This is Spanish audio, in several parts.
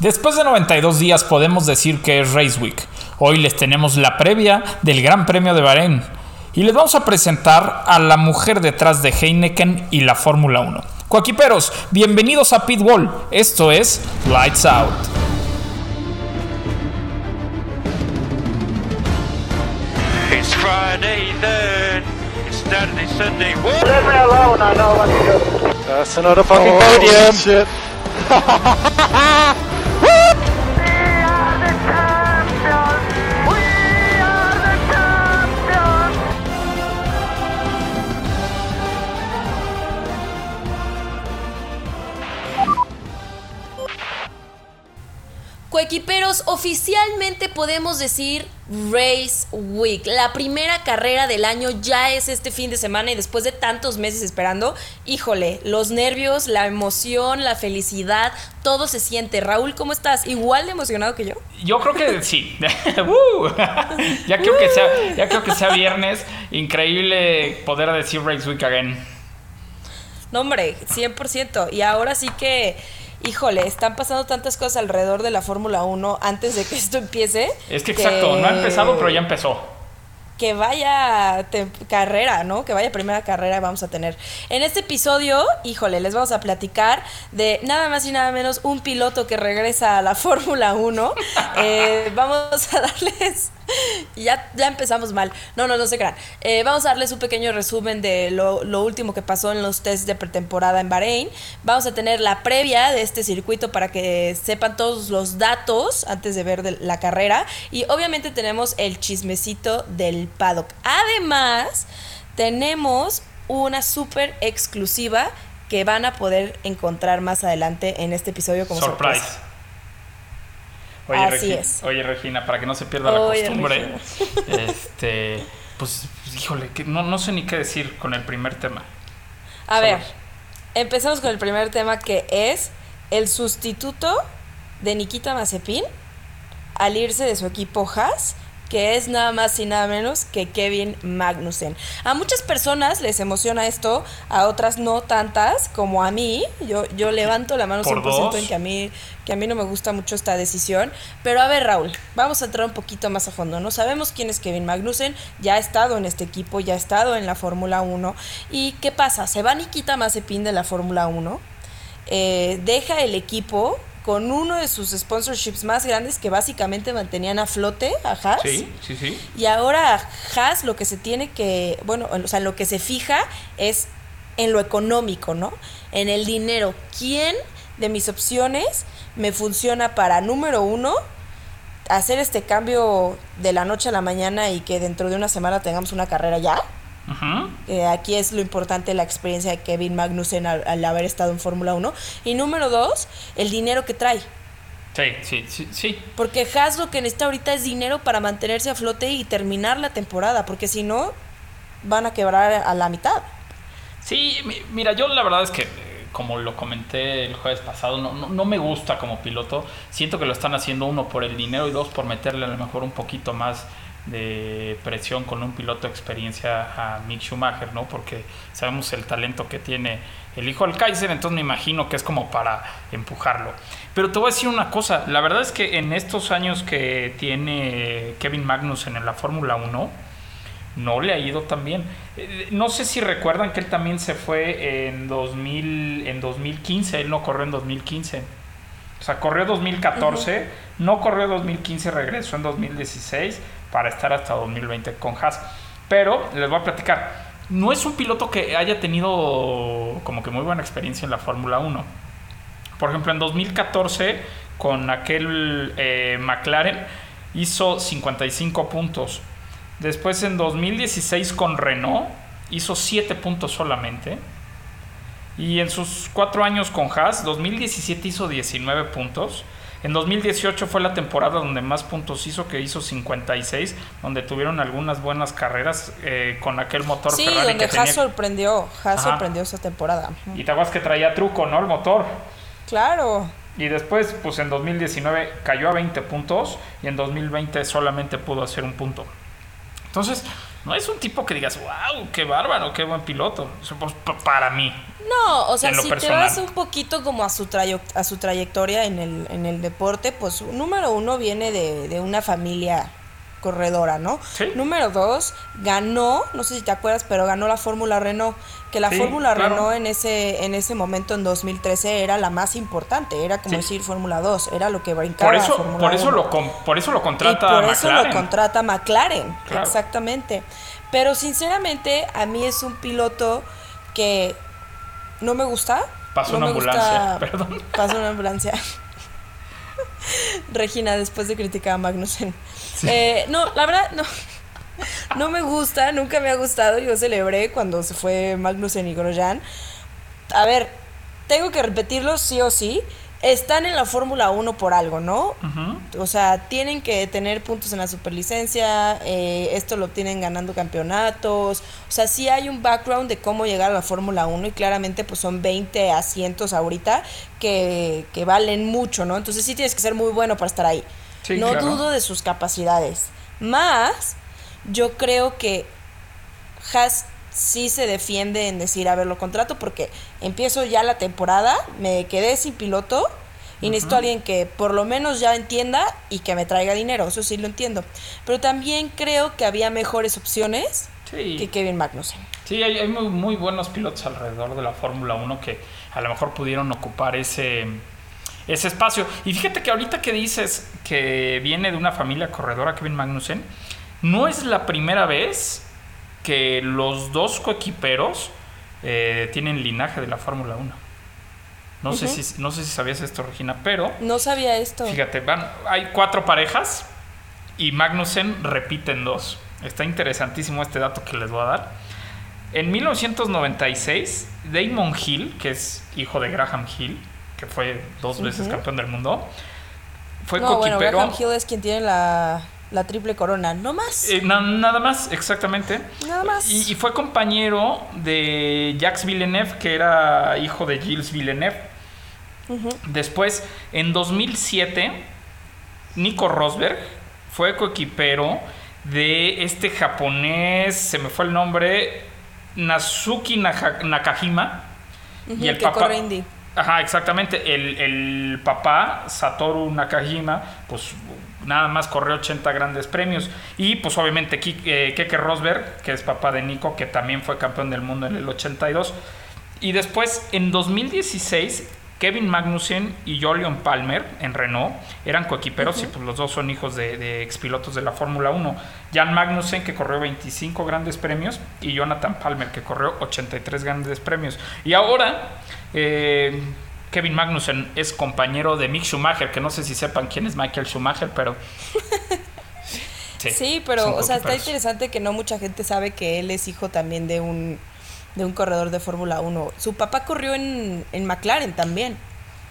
Después de 92 días podemos decir que es Race Week. Hoy les tenemos la previa del Gran Premio de Bahrein y les vamos a presentar a la mujer detrás de Heineken y la Fórmula 1. Coaquiperos, bienvenidos a Pitbull. Esto es Lights Out. It's Friday then. It's Saturday, Sunday. What? Leave me alone, I know what to do. That's another fucking Oh, podium. Shit. Coequiperos, oficialmente podemos decir Race Week. La primera carrera del año ya es este fin de semana y después de tantos meses esperando, híjole, los nervios, la emoción, la felicidad, todo se siente. Raúl, ¿cómo estás? ¿Igual de emocionado que yo? Yo creo que sí. Uh. ya, creo que sea, ya creo que sea viernes. Increíble poder decir Race Week again. No, hombre, 100%. Y ahora sí que, híjole, están pasando tantas cosas alrededor de la Fórmula 1 antes de que esto empiece. Es que exacto, no ha empezado, pero ya empezó. que vaya carrera, ¿no? Que vaya primera carrera vamos a tener. En este episodio, híjole, les vamos a platicar de nada más y nada menos un piloto que regresa a la Fórmula 1. Eh, vamos a darles... Ya, ya empezamos mal. No, no, no se crean. Eh, vamos a darles un pequeño resumen de lo, lo último que pasó en los tests de pretemporada en Bahrein. Vamos a tener la previa de este circuito para que sepan todos los datos antes de ver de la carrera. Y obviamente tenemos el chismecito del paddock. Además, tenemos una súper exclusiva que van a poder encontrar más adelante en este episodio como Surprise. sorpresa. Oye, Así Regi- es. oye, Regina, para que no se pierda la costumbre, este, pues, híjole, que no, no sé ni qué decir con el primer tema. A Sobre- ver, empezamos con el primer tema que es el sustituto de Nikita Mazepin al irse de su equipo Haas, que es nada más y nada menos que Kevin Magnussen. A muchas personas les emociona esto, a otras no tantas, como a mí. Yo, yo levanto la mano Por 100% dos. en que a, mí, que a mí no me gusta mucho esta decisión. Pero a ver, Raúl, vamos a entrar un poquito más a fondo. No sabemos quién es Kevin Magnussen, ya ha estado en este equipo, ya ha estado en la Fórmula 1. ¿Y qué pasa? Se va Nikita Mazepin de la Fórmula 1, eh, deja el equipo con uno de sus sponsorships más grandes que básicamente mantenían a flote a Haas. Sí, sí, sí. Y ahora Haas lo que se tiene que, bueno, o sea, lo que se fija es en lo económico, ¿no? En el dinero. ¿Quién de mis opciones me funciona para, número uno, hacer este cambio de la noche a la mañana y que dentro de una semana tengamos una carrera ya? Eh, aquí es lo importante la experiencia de Kevin Magnussen al, al haber estado en Fórmula 1. Y número dos, el dinero que trae. Sí, sí, sí, sí. Porque Haas lo que necesita ahorita es dinero para mantenerse a flote y terminar la temporada, porque si no, van a quebrar a la mitad. Sí, mi- mira, yo la verdad es que, eh, como lo comenté el jueves pasado, no, no, no me gusta como piloto. Siento que lo están haciendo uno por el dinero y dos por meterle a lo mejor un poquito más de presión con un piloto de experiencia a Mick Schumacher, ¿no? Porque sabemos el talento que tiene el hijo del Kaiser, entonces me imagino que es como para empujarlo. Pero te voy a decir una cosa, la verdad es que en estos años que tiene Kevin Magnussen en la Fórmula 1, no le ha ido tan bien. Eh, No sé si recuerdan que él también se fue en 2000, en 2015, él no corrió en 2015. O sea, corrió 2014, no corrió 2015, regresó en 2016 para estar hasta 2020 con Haas. Pero les voy a platicar, no es un piloto que haya tenido como que muy buena experiencia en la Fórmula 1. Por ejemplo, en 2014, con aquel eh, McLaren, hizo 55 puntos. Después, en 2016, con Renault, hizo 7 puntos solamente. Y en sus 4 años con Haas, 2017 hizo 19 puntos. En 2018 fue la temporada donde más puntos hizo, que hizo 56, donde tuvieron algunas buenas carreras eh, con aquel motor Sí, Ferrari donde que Haas tenía. sorprendió, Haas Ajá. sorprendió esa temporada. Y te acuerdas que traía truco, ¿no? El motor. Claro. Y después, pues en 2019 cayó a 20 puntos y en 2020 solamente pudo hacer un punto. Entonces, no es un tipo que digas, wow, qué bárbaro, qué buen piloto. Pues, pa- para mí. No, o sea, si te vas un poquito como a su, trayo- a su trayectoria en el, en el deporte, pues número uno viene de, de una familia corredora, ¿no? Sí. Número dos, ganó, no sé si te acuerdas, pero ganó la Fórmula Renault, que la Sí, Fórmula claro. Renault en ese, en ese momento, en 2013, era la más importante, era como Sí. decir Fórmula 2, era lo que brincaba Por eso, por eso 1. lo con- por eso lo Y contrata por eso McLaren. lo contrata McLaren, Claro. exactamente. Pero sinceramente, a mí es un piloto que no me gusta. Pasó no una me ambulancia, gusta- perdón. Pasó una ambulancia. Regina, después de criticar a Magnussen. Eh, no, la verdad, no. No me gusta, nunca me ha gustado. Yo celebré cuando se fue Magnussen y Grosjean. A ver, tengo que repetirlo sí o sí. Están en la Fórmula 1 por algo, ¿no? O sea, tienen que tener puntos en la superlicencia, eh, esto lo tienen ganando campeonatos, o sea, sí hay un background de cómo llegar a la Fórmula 1 y claramente pues son 20 asientos ahorita que, que valen mucho, ¿no? Entonces sí tienes que ser muy bueno para estar ahí. Sí, no claro. dudo de sus capacidades. Más, yo creo que Haas sí se defiende en decir, a ver, lo contrato porque empiezo ya la temporada, me quedé sin piloto y necesito a alguien que por lo menos ya entienda y que me traiga dinero, eso sí lo entiendo. Pero también creo que había mejores opciones que Kevin Magnussen. sí hay, hay muy, muy buenos pilotos alrededor de la Fórmula 1 que a lo mejor pudieron ocupar ese, ese espacio. Y fíjate que ahorita que dices que viene de una familia corredora, Kevin Magnussen, no es la primera vez que los dos coequiperos eh, tienen linaje de la Fórmula 1. No, sé Ujú. si, no sé si sabías esto, Regina, pero No sabía esto. Fíjate, van, hay cuatro parejas y Magnussen repite en dos. Está interesantísimo este dato que les voy a dar. En 1996, Damon Hill, que es hijo de Graham Hill, que fue dos veces campeón del mundo, fue no, bueno, coquipero. Graham Hill es quien tiene la, la triple corona, no más. Eh, na- nada más, exactamente. Nada más. Y, y fue compañero de Jacques Villeneuve, que era hijo de Gilles Villeneuve. Después, en 2007, Nico Rosberg fue coequipero de este japonés, se me fue el nombre, Nazuki Naja- Nakajima. Y el que papá. corre. Ajá, exactamente. El, el papá, Satoru Nakajima, pues nada más corrió 80 grandes premios. Y pues obviamente Ki- eh, Keke Rosberg, que es papá de Nico, que también fue campeón del mundo en el 82. Y después, en 2016, Kevin Magnussen y Jolion Palmer en Renault eran coequiperos y pues los dos son hijos de, de expilotos de la Fórmula 1. Jan Magnussen que corrió 25 grandes premios y Jonathan Palmer que corrió 83 grandes premios. Y ahora eh, Kevin Magnussen es compañero de Mick Schumacher, que no sé si sepan quién es Michael Schumacher, pero... Sí, pero, son o sea, está interesante que no mucha gente sabe que él es hijo también de un, de un corredor de Fórmula 1. Su papá corrió en, en McLaren también.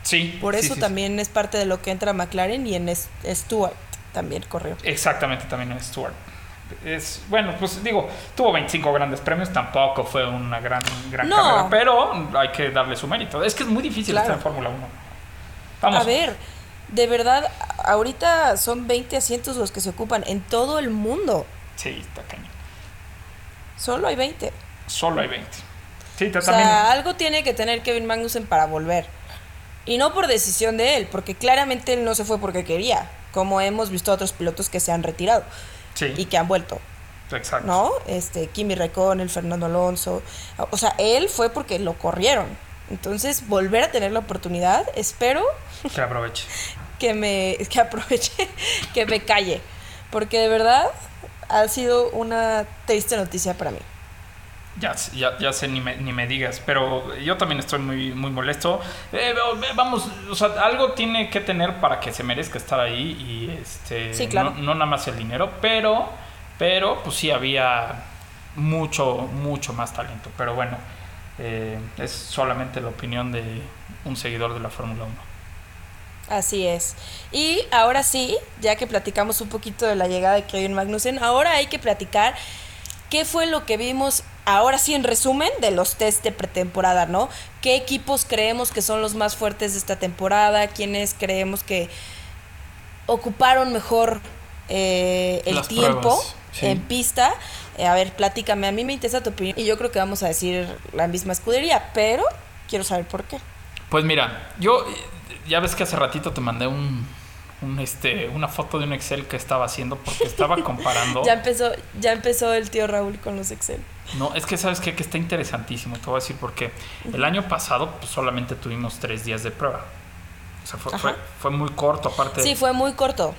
Sí, Por eso sí, también es parte de lo que entra McLaren y en Stewart también corrió. Exactamente, también es Stewart. Es, bueno, pues digo, tuvo 25 grandes premios, tampoco fue una gran, gran No. carrera, pero hay que darle su mérito. Es que es muy difícil Claro. estar en Fórmula 1. Vamos. A ver, de verdad, ahorita son 20 asientos los que se ocupan en todo el mundo. Sí, está cañón. Solo hay 20. Solo hay 20. Sí, O sea, algo tiene que tener Kevin Magnussen para volver. Y no por decisión de él, porque claramente él no se fue porque quería, como hemos visto a otros pilotos que se han retirado sí, y que han vuelto. exacto. ¿no? Este, Kimi Raikkonen, el Fernando Alonso. O sea, él fue porque lo corrieron. Entonces, volver a tener la oportunidad, espero Que aproveche. que me que aproveche, que me calle, porque de verdad ha sido una triste noticia para mí. Ya, ya, ya sé, ni me, ni me digas, pero yo también estoy muy, muy molesto. Eh, vamos, o sea, algo tiene que tener para que se merezca estar ahí y este, Sí, claro. no, no nada más el dinero, pero, pero pues sí había mucho, mucho más talento. Pero bueno, eh, es solamente la opinión de un seguidor de la Fórmula 1. Así es. Y ahora sí, ya que platicamos un poquito de la llegada de Kevin Magnussen, ahora hay que platicar qué fue lo que vimos, ahora sí en resumen, de los test de pretemporada, ¿no? ¿Qué equipos creemos que son los más fuertes de esta temporada? ¿Quiénes creemos que ocuparon mejor eh, el Las tiempo? pruebas. Sí. en pista. Eh, a ver, platícame, a mí me interesa tu opinión y yo creo que vamos a decir la misma escudería, pero quiero saber por qué. Pues mira, yo ya ves que hace ratito te mandé un, un, este, una foto de un Excel que estaba haciendo porque estaba comparando. Ya empezó, ya empezó el tío Raúl con los Excel. No, es que sabes qué? que está interesantísimo, te voy a decir porque el año pasado pues, solamente tuvimos tres días de prueba. O sea, fue, fue, fue muy corto aparte. Sí, fue muy corto.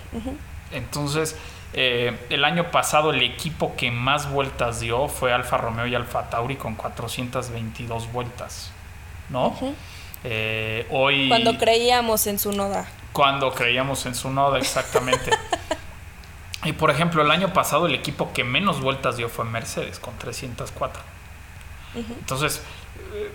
Entonces, eh, el año pasado el equipo que más vueltas dio fue Alfa Romeo y Alfa Tauri con 422 vueltas, ¿no? Eh, hoy... Cuando creíamos en su noda. Cuando creíamos en su noda, exactamente. y por ejemplo, el año pasado el equipo que menos vueltas dio fue Mercedes, con 304. Entonces, eh,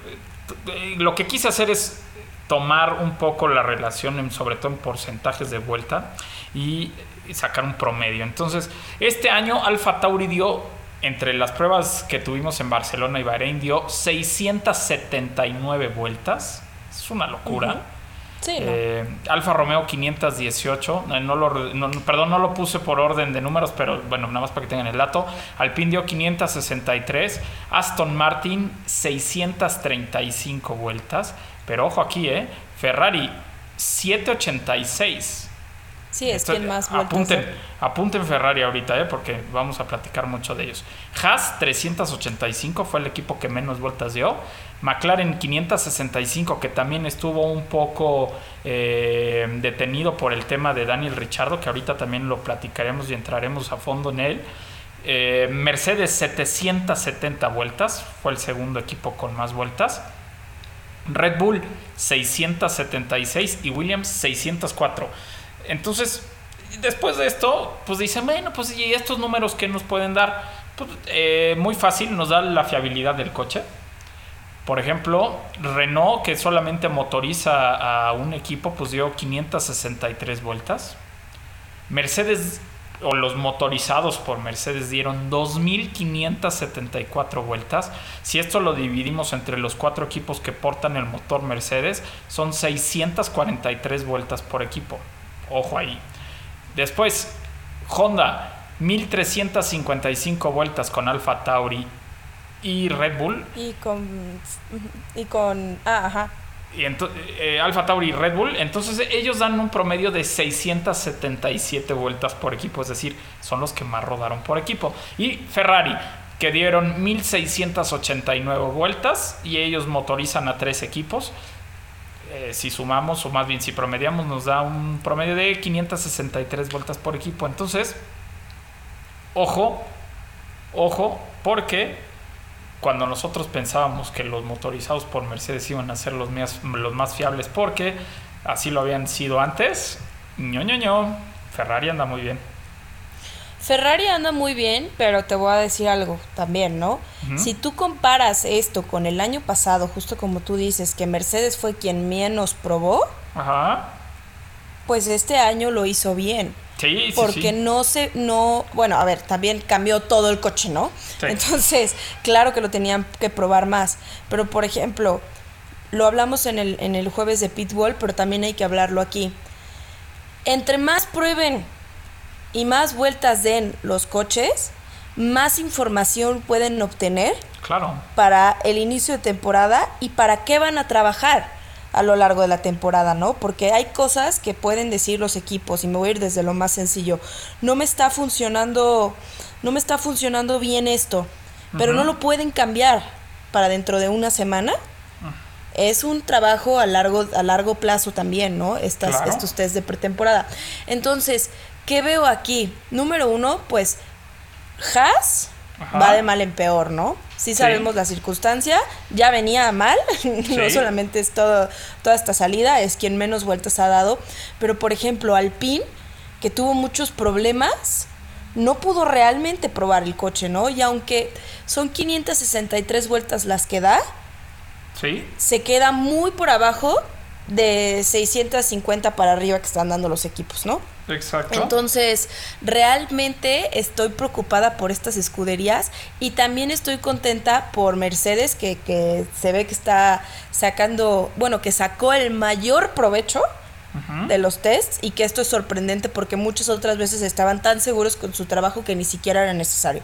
eh, lo que quise hacer es tomar un poco la relación, en- sobre todo en porcentajes de vuelta, y sacar un promedio. Entonces, este año Alfa Tauri dio, entre las pruebas que tuvimos en Barcelona y Bahrein, dio 679 vueltas. Es una locura. Sí, ¿no? Eh, Alfa Romeo 518, eh, no lo, no- perdón, no lo puse por orden de números, pero bueno, nada más para que tengan el dato. Alpine dio 563, Aston Martin 635 vueltas, pero ojo aquí, ¿eh? Ferrari 786. sí, es Esto- quien más vueltas apunten Ferrari ahorita, ¿eh? porque vamos a platicar mucho de ellos. Haas 385 fue el equipo que menos vueltas dio. McLaren 565, que también estuvo un poco eh, detenido por el tema de Daniel Richardo, que ahorita también lo platicaremos y entraremos a fondo en él. Eh, Mercedes 770 vueltas, fue el segundo equipo con más vueltas. Red Bull 676 y Williams 604. Entonces, después de esto, pues dicen, bueno, pues y estos números que nos pueden dar, pues, eh, muy fácil, nos da la fiabilidad del coche. Por ejemplo, Renault, que solamente motoriza a un equipo, pues dio 563 vueltas. Mercedes, o los motorizados por Mercedes, dieron 2.574 vueltas. Si esto lo dividimos entre los cuatro equipos que portan el motor Mercedes, son 643 vueltas por equipo. Ojo ahí. Después, Honda, 1.355 vueltas con Alfa Tauri y Red Bull. Y con. Y con. Ah, ajá. Y eh, Alfa Tauri y Red Bull, entonces ellos dan un promedio de 677 vueltas por equipo, es decir, son los que más rodaron por equipo. Y Ferrari, que dieron 1689 vueltas y ellos motorizan a tres equipos. Eh, si sumamos, o más bien si promediamos, nos da un promedio de 563 vueltas por equipo. Entonces, ojo, ojo, porque cuando nosotros pensábamos que los motorizados por Mercedes iban a ser los más, los más fiables porque así lo habían sido antes, ño, ño, ño, Ferrari anda muy bien. Ferrari anda muy bien, pero te voy a decir algo también, ¿no? Si tú comparas esto con el año pasado, justo como tú dices, que Mercedes fue quien menos probó, Ajá. Pues este año lo hizo bien. Sí, sí, porque sí. no se, no, bueno, a ver, también cambió todo el coche, ¿no? Sí. Entonces, claro que lo tenían que probar más. Pero, por ejemplo, lo hablamos en el, en el jueves de Pitbull, pero también hay que hablarlo aquí. Entre más prueben y más vueltas den los coches, más información pueden obtener Claro. para el inicio de temporada y para qué van a trabajar a lo largo de la temporada, ¿no? Porque hay cosas que pueden decir los equipos y me voy a ir desde lo más sencillo. No me está funcionando, no me está funcionando bien esto, pero no lo pueden cambiar para dentro de una semana. Es un trabajo a largo, a largo plazo también, ¿no? Estas, Claro. Estos test de pretemporada. Entonces, ¿qué veo aquí? Número uno, pues Haas Ajá. va de mal en peor, ¿no? Sí sabemos la circunstancia, ya venía mal, no solamente es todo, toda esta salida, es quien menos vueltas ha dado, pero por ejemplo Alpine, que tuvo muchos problemas, no pudo realmente probar el coche, ¿no? Y aunque son 563 vueltas las que da, Sí. se queda muy por abajo de 650 para arriba que están dando los equipos, ¿no? Exacto. Entonces, realmente estoy preocupada por estas escuderías y también estoy contenta por Mercedes, que, que se ve que está sacando, bueno, que sacó el mayor provecho de los tests y que esto es sorprendente porque muchas otras veces estaban tan seguros con su trabajo que ni siquiera era necesario.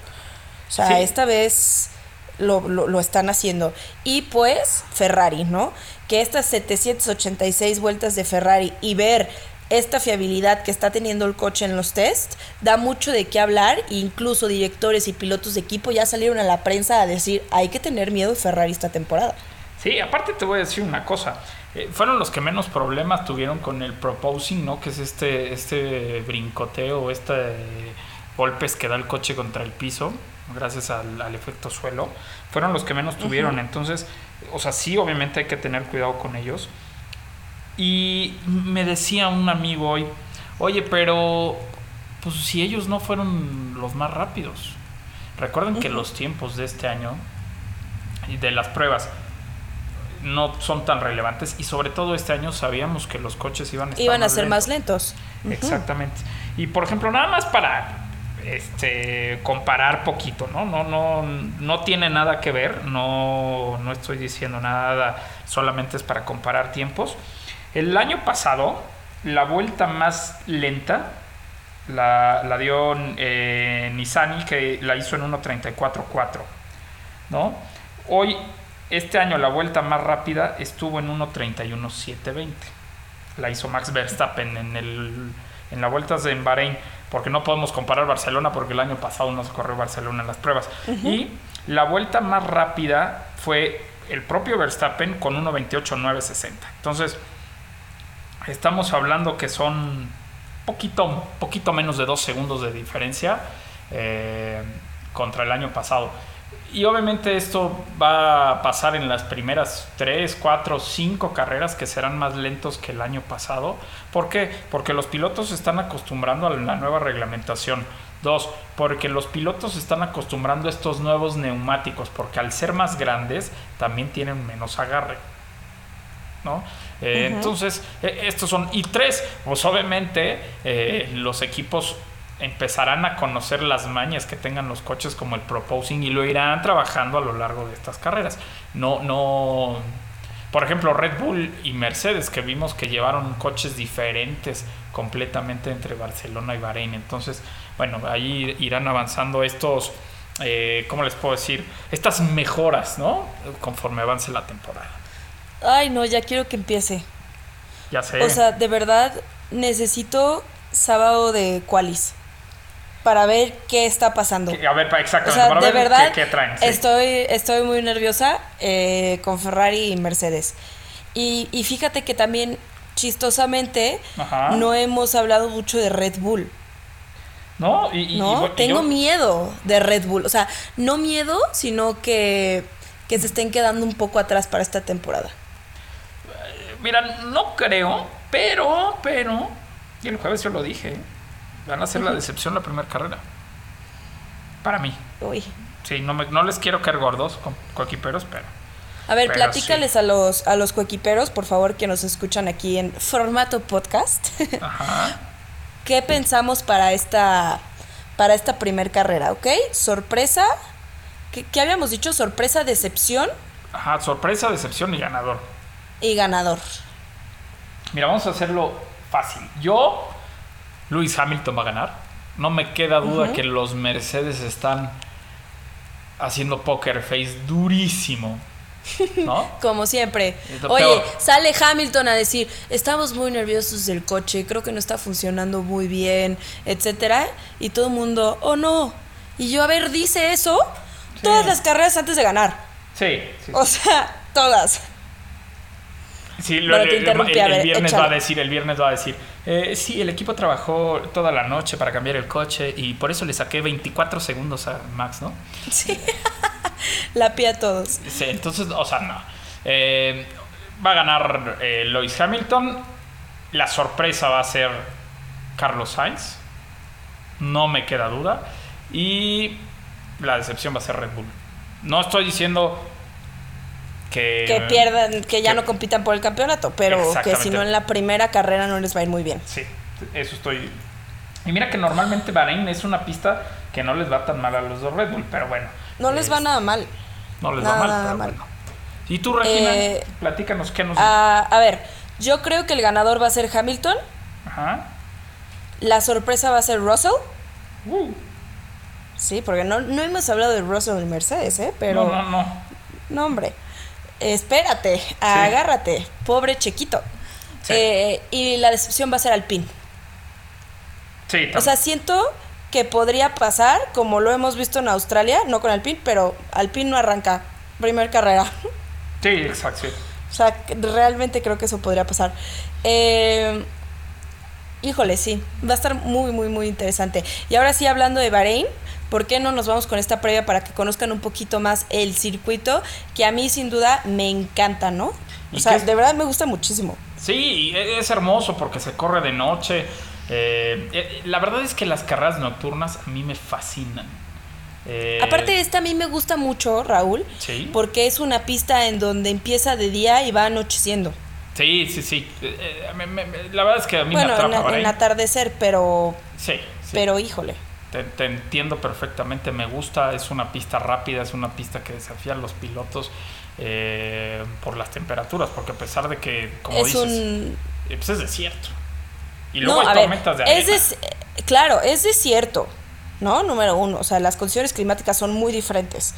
O sea, Sí. esta vez lo, lo- lo están haciendo. Y pues Ferrari, ¿no? Que estas 786 vueltas de Ferrari y ver esta fiabilidad que está teniendo el coche en los tests da mucho de qué hablar. e Incluso directores y pilotos de equipo ya salieron a la prensa a decir hay que tener miedo de Ferrari esta temporada. Sí, aparte te voy a decir una cosa. Eh, fueron los que menos problemas tuvieron con el proposing, ¿no? Que es este, este brincoteo, este eh, golpes que da el coche contra el piso, gracias al, al efecto suelo. Fueron los que menos tuvieron. Entonces, o sea, sí, obviamente hay que tener cuidado con ellos. Y me decía un amigo hoy, oye, pero pues si ellos no fueron los más rápidos. Recuerden que los tiempos de este año y de las pruebas no son tan relevantes y sobre todo este año sabíamos que los coches iban a estar Iban a más ser más lentos. lentos. Exactamente. Y por ejemplo, nada más para este comparar poquito, ¿no? No, no, no tiene nada que ver, no, no estoy diciendo nada, solamente es para comparar tiempos. El año pasado, la vuelta más lenta la, la dio eh, Nissani, que la hizo en 1.34.4, ¿no? Hoy, este año, la vuelta más rápida estuvo en 1.31.720 la hizo Max Verstappen en, el, en las vueltas en Bahrein, porque no podemos comparar Barcelona porque el año pasado no se corrió Barcelona en las pruebas. Y la vuelta más rápida fue el propio Verstappen con 1.28.960. Entonces, estamos hablando que son poquito, poquito menos de dos segundos de diferencia eh, contra el año pasado. Y obviamente esto va a pasar en las primeras 3, 4, 5 carreras que serán más lentos que el año pasado. ¿Por qué? Porque los pilotos se están acostumbrando a la nueva reglamentación. Dos, porque los pilotos están acostumbrando a estos nuevos neumáticos, porque al ser más grandes también tienen menos agarre. ¿no? Eh, Entonces, eh, estos son. Y tres, pues obviamente eh, los equipos empezarán a conocer las mañas que tengan los coches como el proposing y lo irán trabajando a lo largo de estas carreras. No, no. Por ejemplo, Red Bull y Mercedes, que vimos que llevaron coches diferentes completamente entre Barcelona y Bahrein. Entonces, bueno, ahí irán avanzando estos, eh, ¿cómo les puedo decir? Estas mejoras, ¿no? Conforme avance la temporada. Ay, no, ya quiero que empiece. Ya sé. O sea, de verdad necesito sábado de qualis para ver qué está pasando. a ver, O exactamente, sea, para de ver verdad qué, qué traen. sí. estoy, estoy muy nerviosa eh, con Ferrari y Mercedes. Y, y fíjate que también, chistosamente, Ajá. no hemos hablado mucho de Red Bull. ¿No? Y, y- Tengo yo- miedo de Red Bull. O sea, no miedo, sino que, que se estén quedando un poco atrás para esta temporada. Mira, no creo, pero, pero, y el jueves yo lo dije, van a ser la decepción la primera carrera. Para mí. Uy. Sí, no, me- no les quiero caer gordos con coequiperos, pero... A ver, Pero platícales a los a los coequiperos, por favor, que nos escuchan aquí en formato podcast. Ajá. ¿Qué pensamos para esta para esta primer carrera, ok? Sorpresa. ¿Qué, qué habíamos dicho? Sorpresa, decepción Ajá, sorpresa, decepción y ganador. Y ganador. Mira, vamos a hacerlo fácil. Yo, Luis Hamilton va a ganar. No me queda duda que los Mercedes están haciendo poker face durísimo. ¿No? Como siempre. Oye, peor. sale Hamilton a decir, estamos muy nerviosos del coche, creo que no está funcionando muy bien, etcétera. Y todo el mundo, oh no. Y yo, a ver, dice eso todas las carreras antes de ganar. Sí, sí. O sea, todas. Sí, lo- Bueno, te el- interrumpí, el, a el ver, viernes va a decir, el viernes va a decir, eh, sí, el equipo trabajó toda la noche para cambiar el coche y por eso le saqué 24 segundos a Max, ¿no? Sí. La pía a todos. Sí, entonces, o sea, no. Eh, va a ganar eh, Lewis Hamilton. La sorpresa va a ser Carlos Sainz. No me queda duda. Y la decepción va a ser Red Bull. No estoy diciendo que... Que pierdan, que ya que- no compitan por el campeonato, pero que si no en la primera carrera no les va a ir muy bien. Sí, eso estoy... Y mira que normalmente Bahrein es una pista que no les va tan mal a los dos Red Bull, pero bueno. No les va nada mal. No les nada, va mal, nada pero mal. bueno. Y tú, Regina, Eh, platícanos qué nos... Ah, a ver, Yo creo que el ganador va a ser Hamilton. Ajá. La sorpresa va a ser Russell. Uh, Sí, porque no, no hemos hablado de Russell y Mercedes, ¿eh? Pero. no, no, no. No, hombre. Espérate, agárrate. Pobre Chequito. Sí. Eh, y la decepción va a ser Alpine. Sí, tam- O sea, siento que podría pasar, como lo hemos visto en Australia, no con Alpine, pero Alpine no arranca. Primer carrera. sí, exacto. sí. O sea, realmente creo que eso podría pasar. Eh, híjole, sí, va a estar muy, muy, muy interesante. Y ahora sí, hablando de Bahrein, ¿por qué no nos vamos con esta previa para que conozcan un poquito más el circuito? Que a mí sin duda me encanta, ¿no? O ¿Y sea, de verdad me gusta muchísimo. Sí, e- es hermoso porque se corre de noche. Eh, eh, la verdad es que las carreras nocturnas a mí me fascinan. Eh, Aparte, esta a mí me gusta mucho, Raúl, Sí. porque es una pista en donde empieza de día y va anocheciendo. Sí, sí, sí. Eh, eh, me- la verdad es que a mí Bueno, me en, atrapa en Bahrein. atardecer, pero, Sí, sí. pero híjole. Te, te entiendo perfectamente, me gusta, es una pista rápida, es una pista que desafía a los pilotos eh, por las temperaturas, porque a pesar de que, como es dices, un eh, pues es desierto. Y luego No, hay ver, tormentas de arena. es des- claro, es desierto, ¿no? Número uno, o sea, las condiciones climáticas son muy diferentes.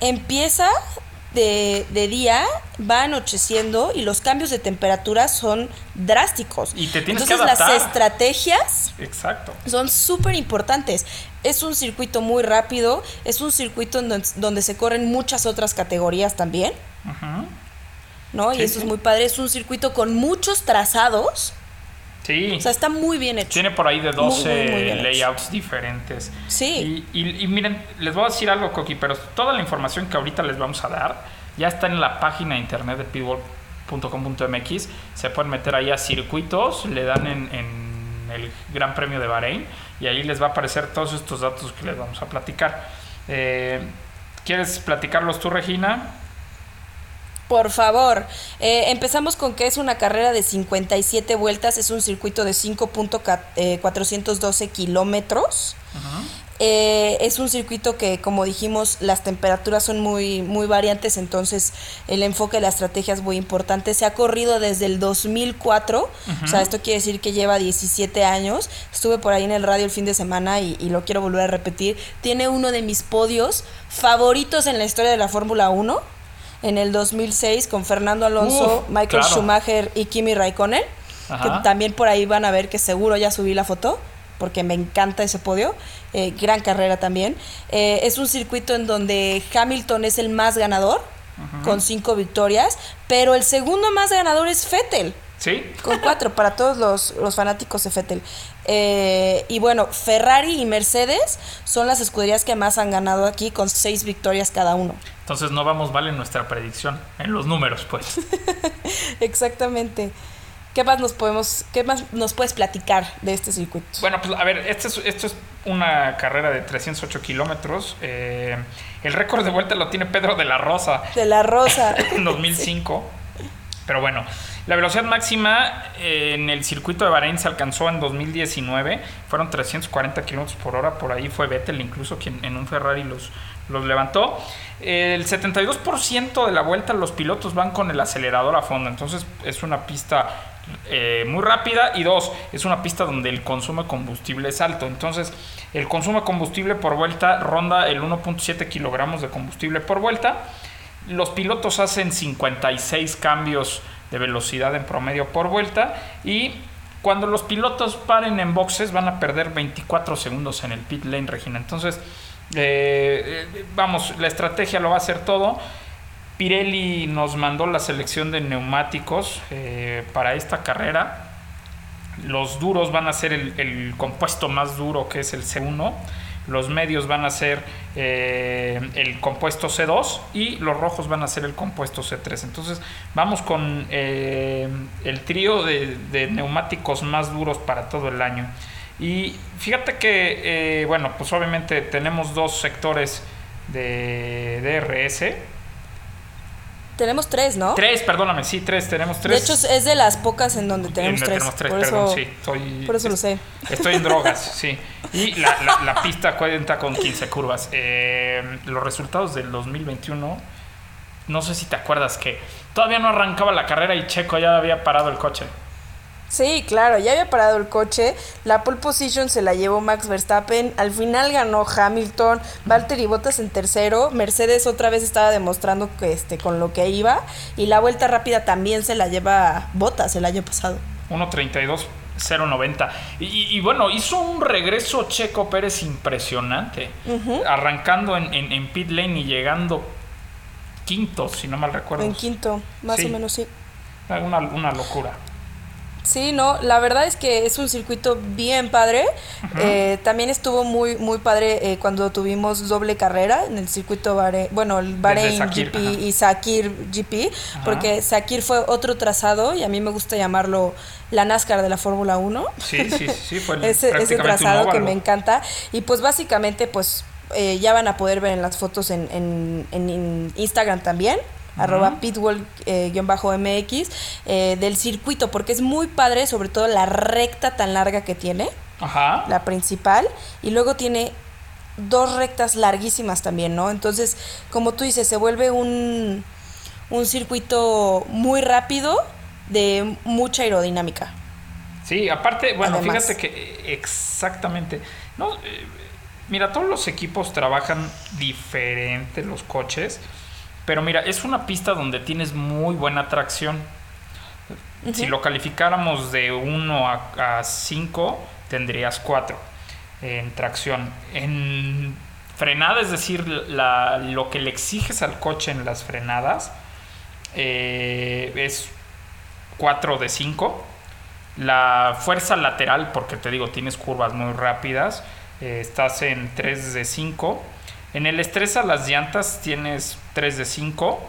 Empieza de, de día, va anocheciendo y los cambios de temperatura son drásticos. Y te tienes que Entonces las estrategias Exacto. son súper importantes. Es un circuito muy rápido, es un circuito donde, donde se corren muchas otras categorías también. ¿no? Sí, y eso sí. es muy padre, es un circuito con muchos trazados, Sí. o sea, está muy bien hecho. Tiene por ahí de Muy, 12 muy, muy bien hecho. layouts diferentes. Sí. Y, y- y miren, les voy a decir algo, Coqui, pero toda la información que ahorita les vamos a dar ya está en la página de internet de pitbull.com.mx. Se pueden meter ahí a circuitos, le dan en, en el Gran Premio de Bahrein y ahí les va a aparecer todos estos datos que les vamos a platicar. Eh, ¿Quieres platicarlos tú, Regina? Por favor, eh, empezamos con que es una carrera de 57 vueltas, es un circuito de 5.412 kilómetros. Eh, es un circuito que, como dijimos, las temperaturas son muy, muy variantes, entonces el enfoque de la estrategia es muy importante. Se ha corrido desde el 2004, o sea, esto quiere decir que lleva 17 años. Estuve por ahí en el radio el fin de semana y, y lo quiero volver a repetir. Tiene uno de mis podios favoritos en la historia de la Fórmula 1, en el 2006, con Fernando Alonso, Uf, Michael claro. Schumacher y Kimi Raikkonen, que también por ahí van a ver que seguro ya subí la foto porque me encanta ese podio. Eh, gran carrera también. Eh, es un circuito en donde Hamilton es el más ganador, con cinco victorias, pero el segundo más ganador es Fettel, ¿Sí? con cuatro, para todos los, los fanáticos de Fettel. Eh, y bueno, Ferrari y Mercedes son las escuderías que más han ganado aquí, con seis victorias cada uno. Entonces no vamos mal en nuestra predicción, en los números, pues. Exactamente. ¿Qué más nos podemos, qué más nos puedes platicar de este circuito? Bueno, pues a ver, esto es, esto es una carrera de 308 kilómetros. Eh, el récord de vuelta lo tiene Pedro de la Rosa De la Rosa. en 2005. Pero bueno, la velocidad máxima eh, en el circuito de Bahrein se alcanzó en 2019. Fueron 340 kilómetros por hora. Por ahí fue Vettel, incluso quien en un Ferrari los, los levantó. El 72% de la vuelta los pilotos van con el acelerador a fondo. Entonces es una pista eh, muy rápida. Y dos, es una pista donde el consumo de combustible es alto. Entonces el consumo de combustible por vuelta ronda el 1.7 kilogramos de combustible por vuelta. Los pilotos hacen 56 cambios de velocidad en promedio por vuelta y cuando los pilotos paren en boxes van a perder 24 segundos en el pit lane, Regina. Entonces, eh, eh, vamos, la estrategia lo va a hacer todo. Pirelli nos mandó la selección de neumáticos eh, para esta carrera. Los duros van a ser el, el compuesto más duro que es el C1. Los medios van a ser eh, el compuesto C2 y los rojos van a ser el compuesto C3. Entonces vamos con eh, el trío de, neumáticos más duros para todo el año. Y fíjate que, eh, bueno, pues obviamente tenemos dos sectores de DRS. Tenemos tres, ¿no? Tres, perdóname, sí, tres, tenemos De tres. hecho, es de las pocas en donde En- tenemos tres. tenemos tres, por, perdón, eso, sí. Estoy, por eso lo sé. Estoy en drogas, sí. Y la, la- la pista cuenta con 15 curvas. Eh, los resultados del 2021, no sé si te acuerdas que todavía no arrancaba la carrera y Checo ya había parado el coche. Sí, claro, ya había parado el coche. La pole position se la llevó Max Verstappen. Al final ganó Hamilton. Valtteri Bottas en tercero. Mercedes otra vez estaba demostrando que este con lo que iba. Y la vuelta rápida también se la lleva Bottas el año pasado. 1.32. 0.90. Y, y, bueno, hizo un regreso Checo Pérez impresionante. Arrancando en, en, en, pit lane y llegando quinto, si no mal recuerdo. En quinto, más Sí. o menos sí. Una, una locura. Sí, no, la verdad es que es un circuito bien padre. Eh, también estuvo muy, muy padre eh, cuando tuvimos doble carrera en el circuito Bahrein, bueno, el Bahrein Sakir, GP ajá. y Sakir GP, porque Sakir fue otro trazado y a mí me gusta llamarlo la NASCAR de la Fórmula 1. Sí, sí, sí, fue el- ese, ese trazado que me encanta. Y pues básicamente, pues eh, ya van a poder ver en las fotos en, en- en Instagram también. Arroba pitwall-mx eh, del circuito porque es muy padre sobre todo la recta tan larga que tiene Ajá. la principal y luego tiene dos rectas larguísimas también, ¿no? Entonces, como tú dices, se vuelve un, un circuito muy rápido de mucha aerodinámica. Sí, aparte, bueno, Además. fíjate que eh, exactamente. No, eh, mira, todos los equipos trabajan diferente los coches, pero mira, es una pista donde tienes muy buena tracción. Si lo calificáramos de 1 a 5, tendrías 4 en tracción. En frenada, es decir, la- lo que le exiges al coche en las frenadas eh, es 4 de 5. La fuerza lateral, porque te digo, tienes curvas muy rápidas, eh, estás en 3 de 5. En el estrés a las llantas tienes 3 de 5.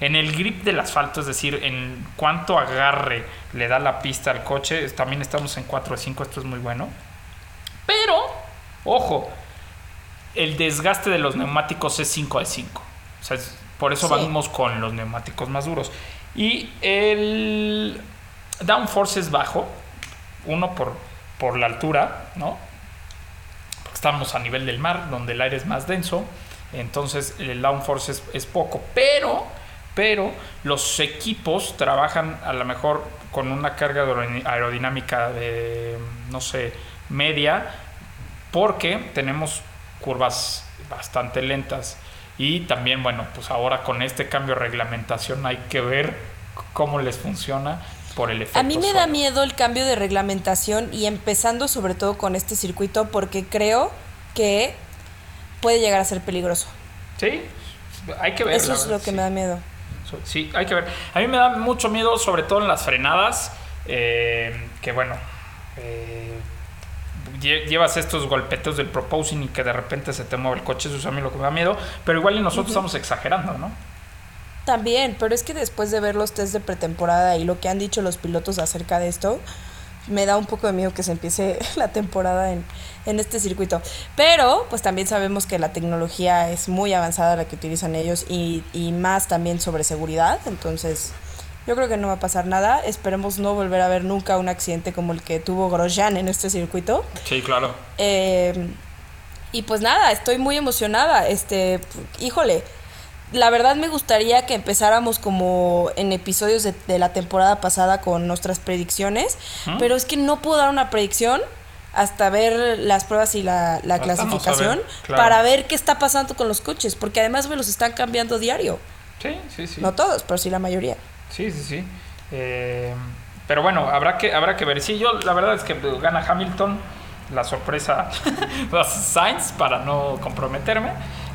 En el grip del asfalto, es decir, en cuánto agarre le da la pista al coche, también estamos en 4 de 5, esto es muy bueno. Pero, ojo, el desgaste de los neumáticos es 5 de 5. O sea, es- por eso Sí. vamos con los neumáticos más duros. Y el downforce es bajo, uno por, por la altura, ¿no? Estamos a nivel del mar, donde el aire es más denso, entonces el downforce es, poco, pero, pero los equipos trabajan a lo mejor con una carga aerodi- aerodinámica de, no sé, media, porque tenemos curvas bastante lentas. Y también, bueno, pues ahora con este cambio de reglamentación hay que ver cómo les funciona por el efecto. A mí me da miedo el cambio de reglamentación y empezando sobre todo con este circuito porque creo que puede llegar a ser peligroso. Sí, hay que ver. Eso es verdad, lo que sí. me da miedo. Sí, hay que ver. A mí me da mucho miedo, sobre todo en las frenadas, eh, que bueno, eh, lle- llevas estos golpeteos del proposing y que de repente se te mueve el coche, eso es a mí lo que me da miedo, pero igual y nosotros estamos exagerando, ¿no? También, pero es que después de ver los test de pretemporada y lo que han dicho los pilotos acerca de esto, me da un poco de miedo que se empiece la temporada en, en este circuito. Pero, pues también sabemos que la tecnología es muy avanzada la que utilizan ellos y, y más también sobre seguridad. Entonces, yo creo que no va a pasar nada. Esperemos no volver a ver nunca un accidente como el que tuvo Grosjean en este circuito. Sí, claro. Eh, y pues nada, estoy muy emocionada. Este, híjole, la verdad me gustaría que empezáramos como en episodios de, de la temporada pasada con nuestras predicciones, pero es que no puedo dar una predicción hasta ver las pruebas y la, clasificación claro. para ver qué está pasando con los coches, porque además me los están cambiando diario. Sí, sí, sí. No todos, pero sí la mayoría. Sí, sí, sí. Eh, pero bueno, habrá que, habrá que ver. Sí, yo la verdad es que gana Hamilton, la sorpresa Sainz para no comprometerme.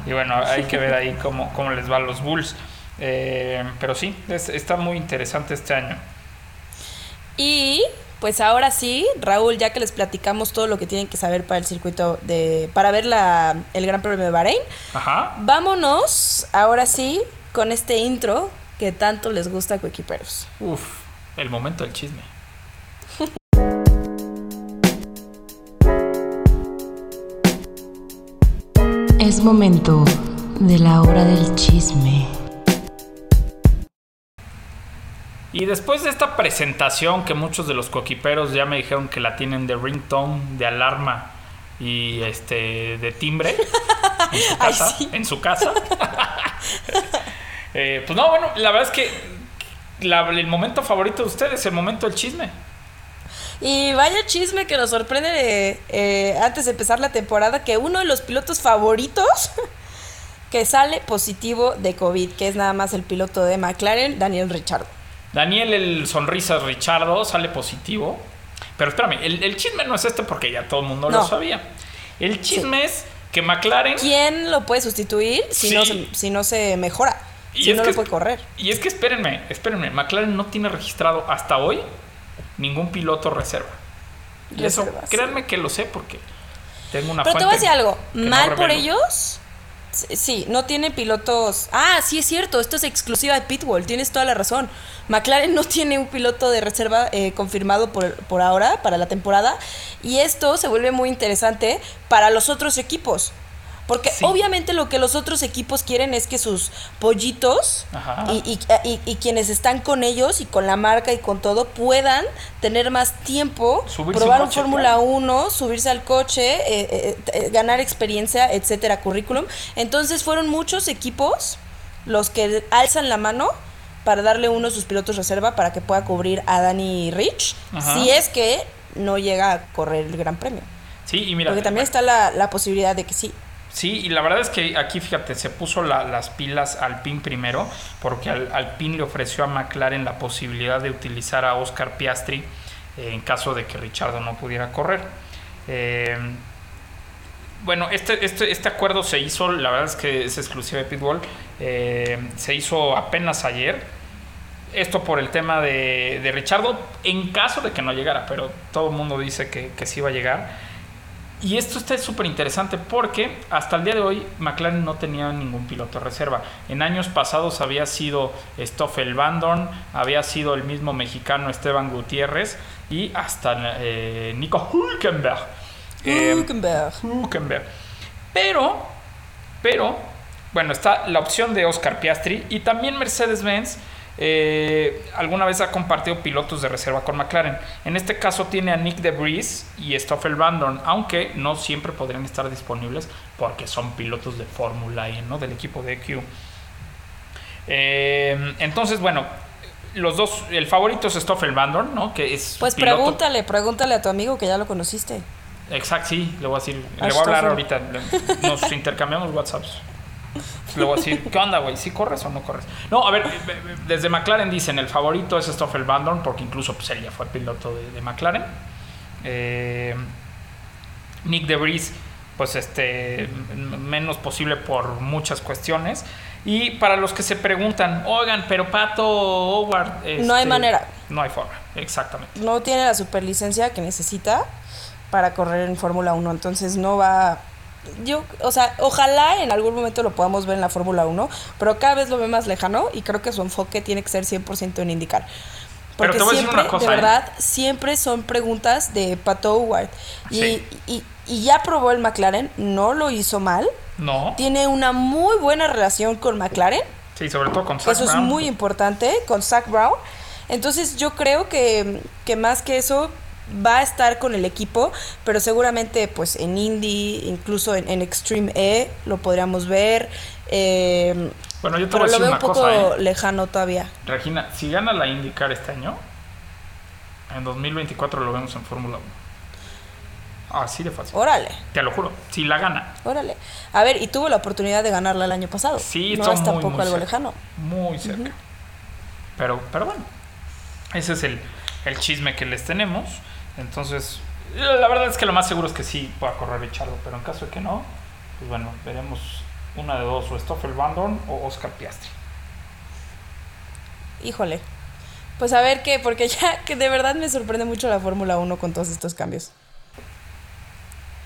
Y bueno, hay que ver ahí cómo, cómo les va a los Bulls. Eh, pero sí, es- está muy interesante este año. Y pues ahora sí, Raúl, ya que les platicamos todo lo que tienen que saber para el circuito de para ver la, el Gran Premio de Bahrein, Ajá. vámonos ahora sí con este intro que tanto les gusta a Coequiperos. Uf, el momento del chisme. Es momento de la hora del chisme. Y después de esta presentación que muchos de los coquiperos ya me dijeron que la tienen de ringtone, de alarma y este de timbre en su Ay, casa, sí. en su casa. Eh, pues no, bueno, la verdad es que la- el momento favorito de ustedes, el momento del chisme. Y vaya chisme que nos sorprende eh, eh, antes de empezar la temporada que uno de los pilotos favoritos que sale positivo de COVID, que es nada más el piloto de McLaren, Daniel Richard. Daniel, el sonrisas Richardo, sale positivo. Pero espérame, el, el chisme no es este porque ya todo el mundo lo sabía. El chisme es que McLaren. ¿Quién lo puede sustituir si, no, se, si no se mejora? Y si no que- lo puede correr. Y es que espérenme, espérenme. McLaren no tiene registrado hasta hoy ningún piloto reserva. Y eso, Reserva, sí. créanme que lo sé porque tengo una Pero te voy a decir algo, no mal por ellos. Sí, Sí, no tiene pilotos. Ah, sí es cierto, esto es exclusiva de Pitbull, tienes toda la razón. McLaren no tiene un piloto de reserva eh, confirmado por, por ahora, para la temporada, y esto se vuelve muy interesante para los otros equipos. Porque Sí. obviamente lo que los otros equipos quieren es que sus pollitos y, y- y- y quienes están con ellos y con la marca y con todo puedan tener más tiempo, Subirse probar un Fórmula claro. 1, subirse al coche, eh, eh, eh, ganar experiencia, etcétera, currículum. Entonces fueron muchos equipos los que alzan la mano para darle uno de sus pilotos reserva para que pueda cubrir a Danny Rich, Ajá. si es que no llega a correr el Gran Premio. Sí, y mira. Porque también está la, la posibilidad de que sí. Sí, y la verdad es que aquí, fíjate, se puso la- las pilas Alpine primero, porque al, Alpine le ofreció a McLaren la posibilidad de utilizar a Oscar Piastri eh, en caso de que Richardo no pudiera correr. Eh, bueno, este, este, este acuerdo se hizo, la verdad es que es exclusiva de Pitbull, eh, se hizo apenas ayer. Esto por el tema de, de Richardo, en caso de que no llegara, pero todo el mundo dice que, que sí va a llegar. Y esto está súper interesante porque hasta el día de hoy McLaren no tenía ningún piloto de reserva. En años pasados había sido Stoffel Van Dorn, había sido el mismo mexicano Esteban Gutiérrez y hasta eh, Nico Hülkenberg. Eh, Hülkenberg. Hülkenberg. Pero, pero, bueno, está la opción de Oscar Piastri y también Mercedes-Benz. Eh, alguna vez ha compartido pilotos de reserva con McLaren. En este caso tiene a Nick DeVries y Stoffel Van Dorn, aunque no siempre podrían estar disponibles porque son pilotos de Fórmula E, ¿no? Del equipo de EQ. Eh, entonces, bueno, los dos, el favorito es Stoffel Van Dorn, ¿no? Que es Pues piloto- pregúntale, pregúntale a tu amigo que ya lo conociste. Exacto, sí, le voy a decir, A le voy a hablar Stoffel. ahorita, nos intercambiamos WhatsApps. Le voy a decir, ¿qué onda, güey? ¿Sí corres o no corres? No, a ver, eh, eh, desde McLaren dicen, el favorito es Stoffel Van porque incluso pues, él ya fue piloto de, de McLaren. Eh, Nick DeVries, pues este, menos posible por muchas cuestiones. Y para los que se preguntan, oigan, pero Pato Howard... No hay este, manera. No hay forma, exactamente. no tiene la superlicencia que necesita para correr en Fórmula 1, entonces no va yo, o sea, ojalá en algún momento lo podamos ver en la Fórmula 1, pero cada vez lo ve más lejano y creo que su enfoque tiene que ser 100% en indicar. Pero Porque te voy a decir siempre, una cosa, de ¿eh? verdad, siempre son preguntas de Pato Howard. Y, Sí. y, y ya probó el McLaren, no lo hizo mal, No. tiene una muy buena relación con McLaren, Sí, sobre todo con Zach eso es muy importante con Zach Brown. Entonces yo creo que, que más que eso va a estar con el equipo, pero seguramente pues en Indy, incluso en, en Extreme E lo podríamos ver. eh, Bueno, yo te pero voy a lo veo una un poco cosa, ¿eh? lejano todavía. Regina, si gana la IndyCar este año, en 2024 lo vemos en Fórmula 1. Así de fácil. Órale, Te lo juro. Si la gana. órale. A ver, y tuvo la oportunidad de ganarla el año pasado. Sí, no está es tampoco muy algo cerca. lejano. Muy cerca. pero, pero bueno. Ese es el, el chisme que les tenemos. Entonces, la verdad es que lo más seguro es que sí pueda correr Richardo. Pero en caso de que no, pues bueno, veremos una de dos. O Stoffel Van Dorn o Oscar Piastri. Híjole. Pues a ver qué, porque ya que de verdad me sorprende mucho la Fórmula 1 con todos estos cambios.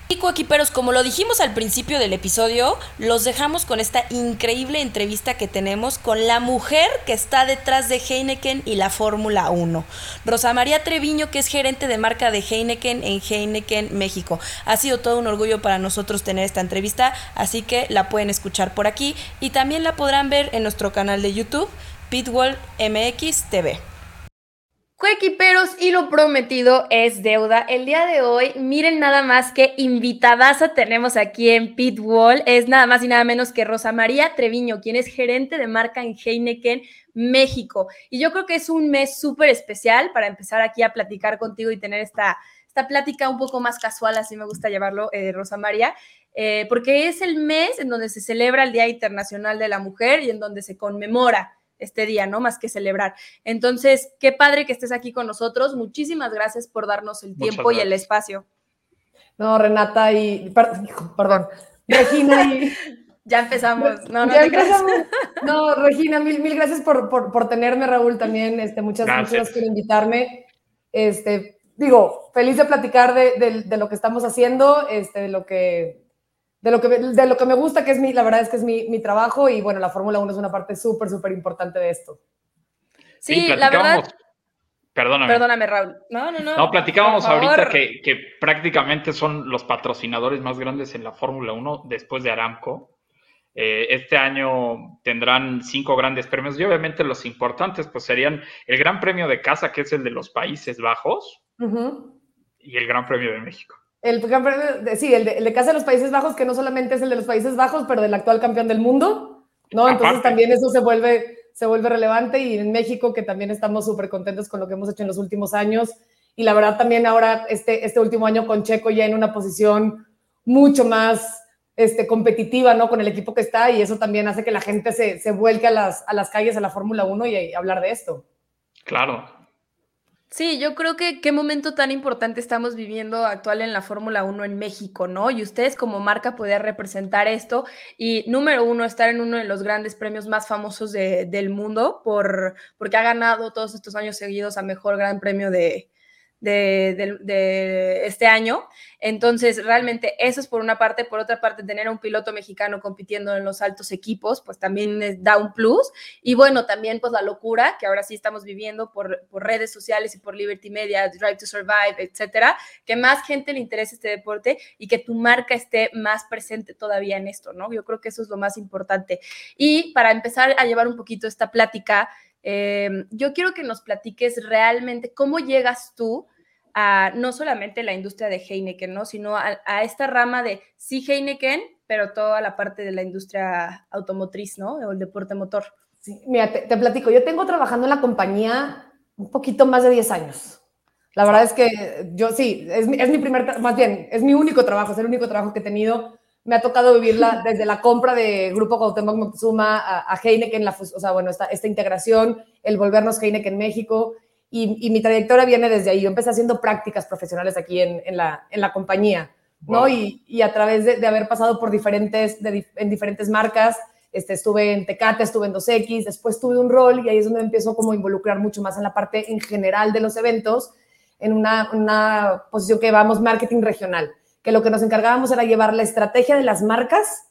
Y coequiperos, como lo dijimos al principio del episodio, los dejamos con esta increíble entrevista que tenemos con la mujer que está detrás de Heineken y la Fórmula 1. Rosa María Treviño, que es gerente de marca de Heineken en Heineken, México. Ha sido todo un orgullo para nosotros tener esta entrevista, así que la pueden escuchar por aquí y también la podrán ver en nuestro canal de YouTube, Pitwall MX TV. Coequiperos y lo prometido es deuda. El día de hoy, miren nada más que invitadaza tenemos aquí en Pitwall. Es nada más y nada menos que Rosa María Treviño, quien es gerente de marca en Heineken México. Y yo creo que es un mes súper especial para empezar aquí a platicar contigo y tener esta, esta plática un poco más casual, así me gusta llamarlo, eh, Rosa María. Eh, porque es el mes en donde se celebra el Día Internacional de la Mujer y en donde se conmemora este día, ¿no? Más que celebrar. Entonces, qué padre que estés aquí con nosotros. Muchísimas gracias por darnos el tiempo y el espacio. No, Renata y, perdón, Regina y... ya empezamos. No, no, ya empezamos. no Regina, mil, mil gracias por, por, tenerme, Raúl, también. Este, muchas gracias. por invitarme. Este, digo, feliz de platicar de, de, lo que estamos haciendo, este, de lo que de lo que, de lo que me gusta, que es mi, la verdad es que es mi, mi trabajo y bueno, la Fórmula 1 es una parte súper, súper importante de esto. Sí, la verdad. Perdóname. Perdóname, Raúl. No, no, no. No, platicábamos ahorita que, que, prácticamente son los patrocinadores más grandes en la Fórmula 1 después de Aramco. Eh, este año tendrán cinco grandes premios y obviamente los importantes pues serían el Gran Premio de Casa, que es el de los Países Bajos, y el Gran Premio de México. El sí, el de, Casa de los Países Bajos, que no solamente es el de los Países Bajos, pero del actual campeón del mundo, ¿no? Entonces también eso se vuelve, se vuelve relevante y en México, que también estamos súper contentos con lo que hemos hecho en los últimos años. Y la verdad también ahora, este, este último año con Checo ya en una posición mucho más este, competitiva, ¿no? Con el equipo que está y eso también hace que la gente se, se vuelque a las, a las calles, a la Fórmula 1 y, y hablar de esto. Claro, Sí, yo creo que qué momento tan importante estamos viviendo actual en la Fórmula 1 en México, ¿no? Y ustedes como marca poder representar esto y número uno, estar en uno de los grandes premios más famosos del mundo por, porque ha ganado todos estos años seguidos a Mejor Gran Premio de, de, este año. Entonces, realmente eso es por una parte. Por otra parte, tener a un piloto mexicano compitiendo en los altos equipos, pues también da un plus. Y bueno, también pues la locura que ahora sí estamos viviendo por, por redes sociales y por Liberty Media, Drive to Survive, etcétera, que más gente le interese este deporte y que tu marca esté más presente todavía en esto, ¿no? Yo creo que eso es lo más importante. Y para empezar a llevar un poquito esta plática, eh, yo quiero que nos platiques realmente cómo llegas tú a no solamente la industria de Heineken, ¿no? sino a, esta rama de sí Heineken, pero toda la parte de la industria automotriz, ¿no? O el deporte motor. Sí, mira, te, platico, yo tengo trabajando en la compañía un poquito más de 10 años. La verdad es que yo sí, es, es mi primer, más bien, es mi único trabajo, es el único trabajo que he tenido. Me ha tocado vivirla desde la compra de Grupo Cuauhtémoc Moctezuma a, a Heineken, la, o sea, bueno, esta, esta integración, el volvernos Heineken México, y, mi trayectoria viene desde ahí. Yo empecé haciendo prácticas profesionales aquí en, en, la, en la, compañía, ¿no? Y, y, a través de, de, haber pasado por diferentes, en diferentes marcas, este, estuve en Tecate, estuve en 2X, después tuve un rol y ahí es donde empiezo como a involucrar mucho más en la parte en general de los eventos, en una, una posición que llamamos marketing regional, que lo que nos encargábamos era llevar la estrategia de las marcas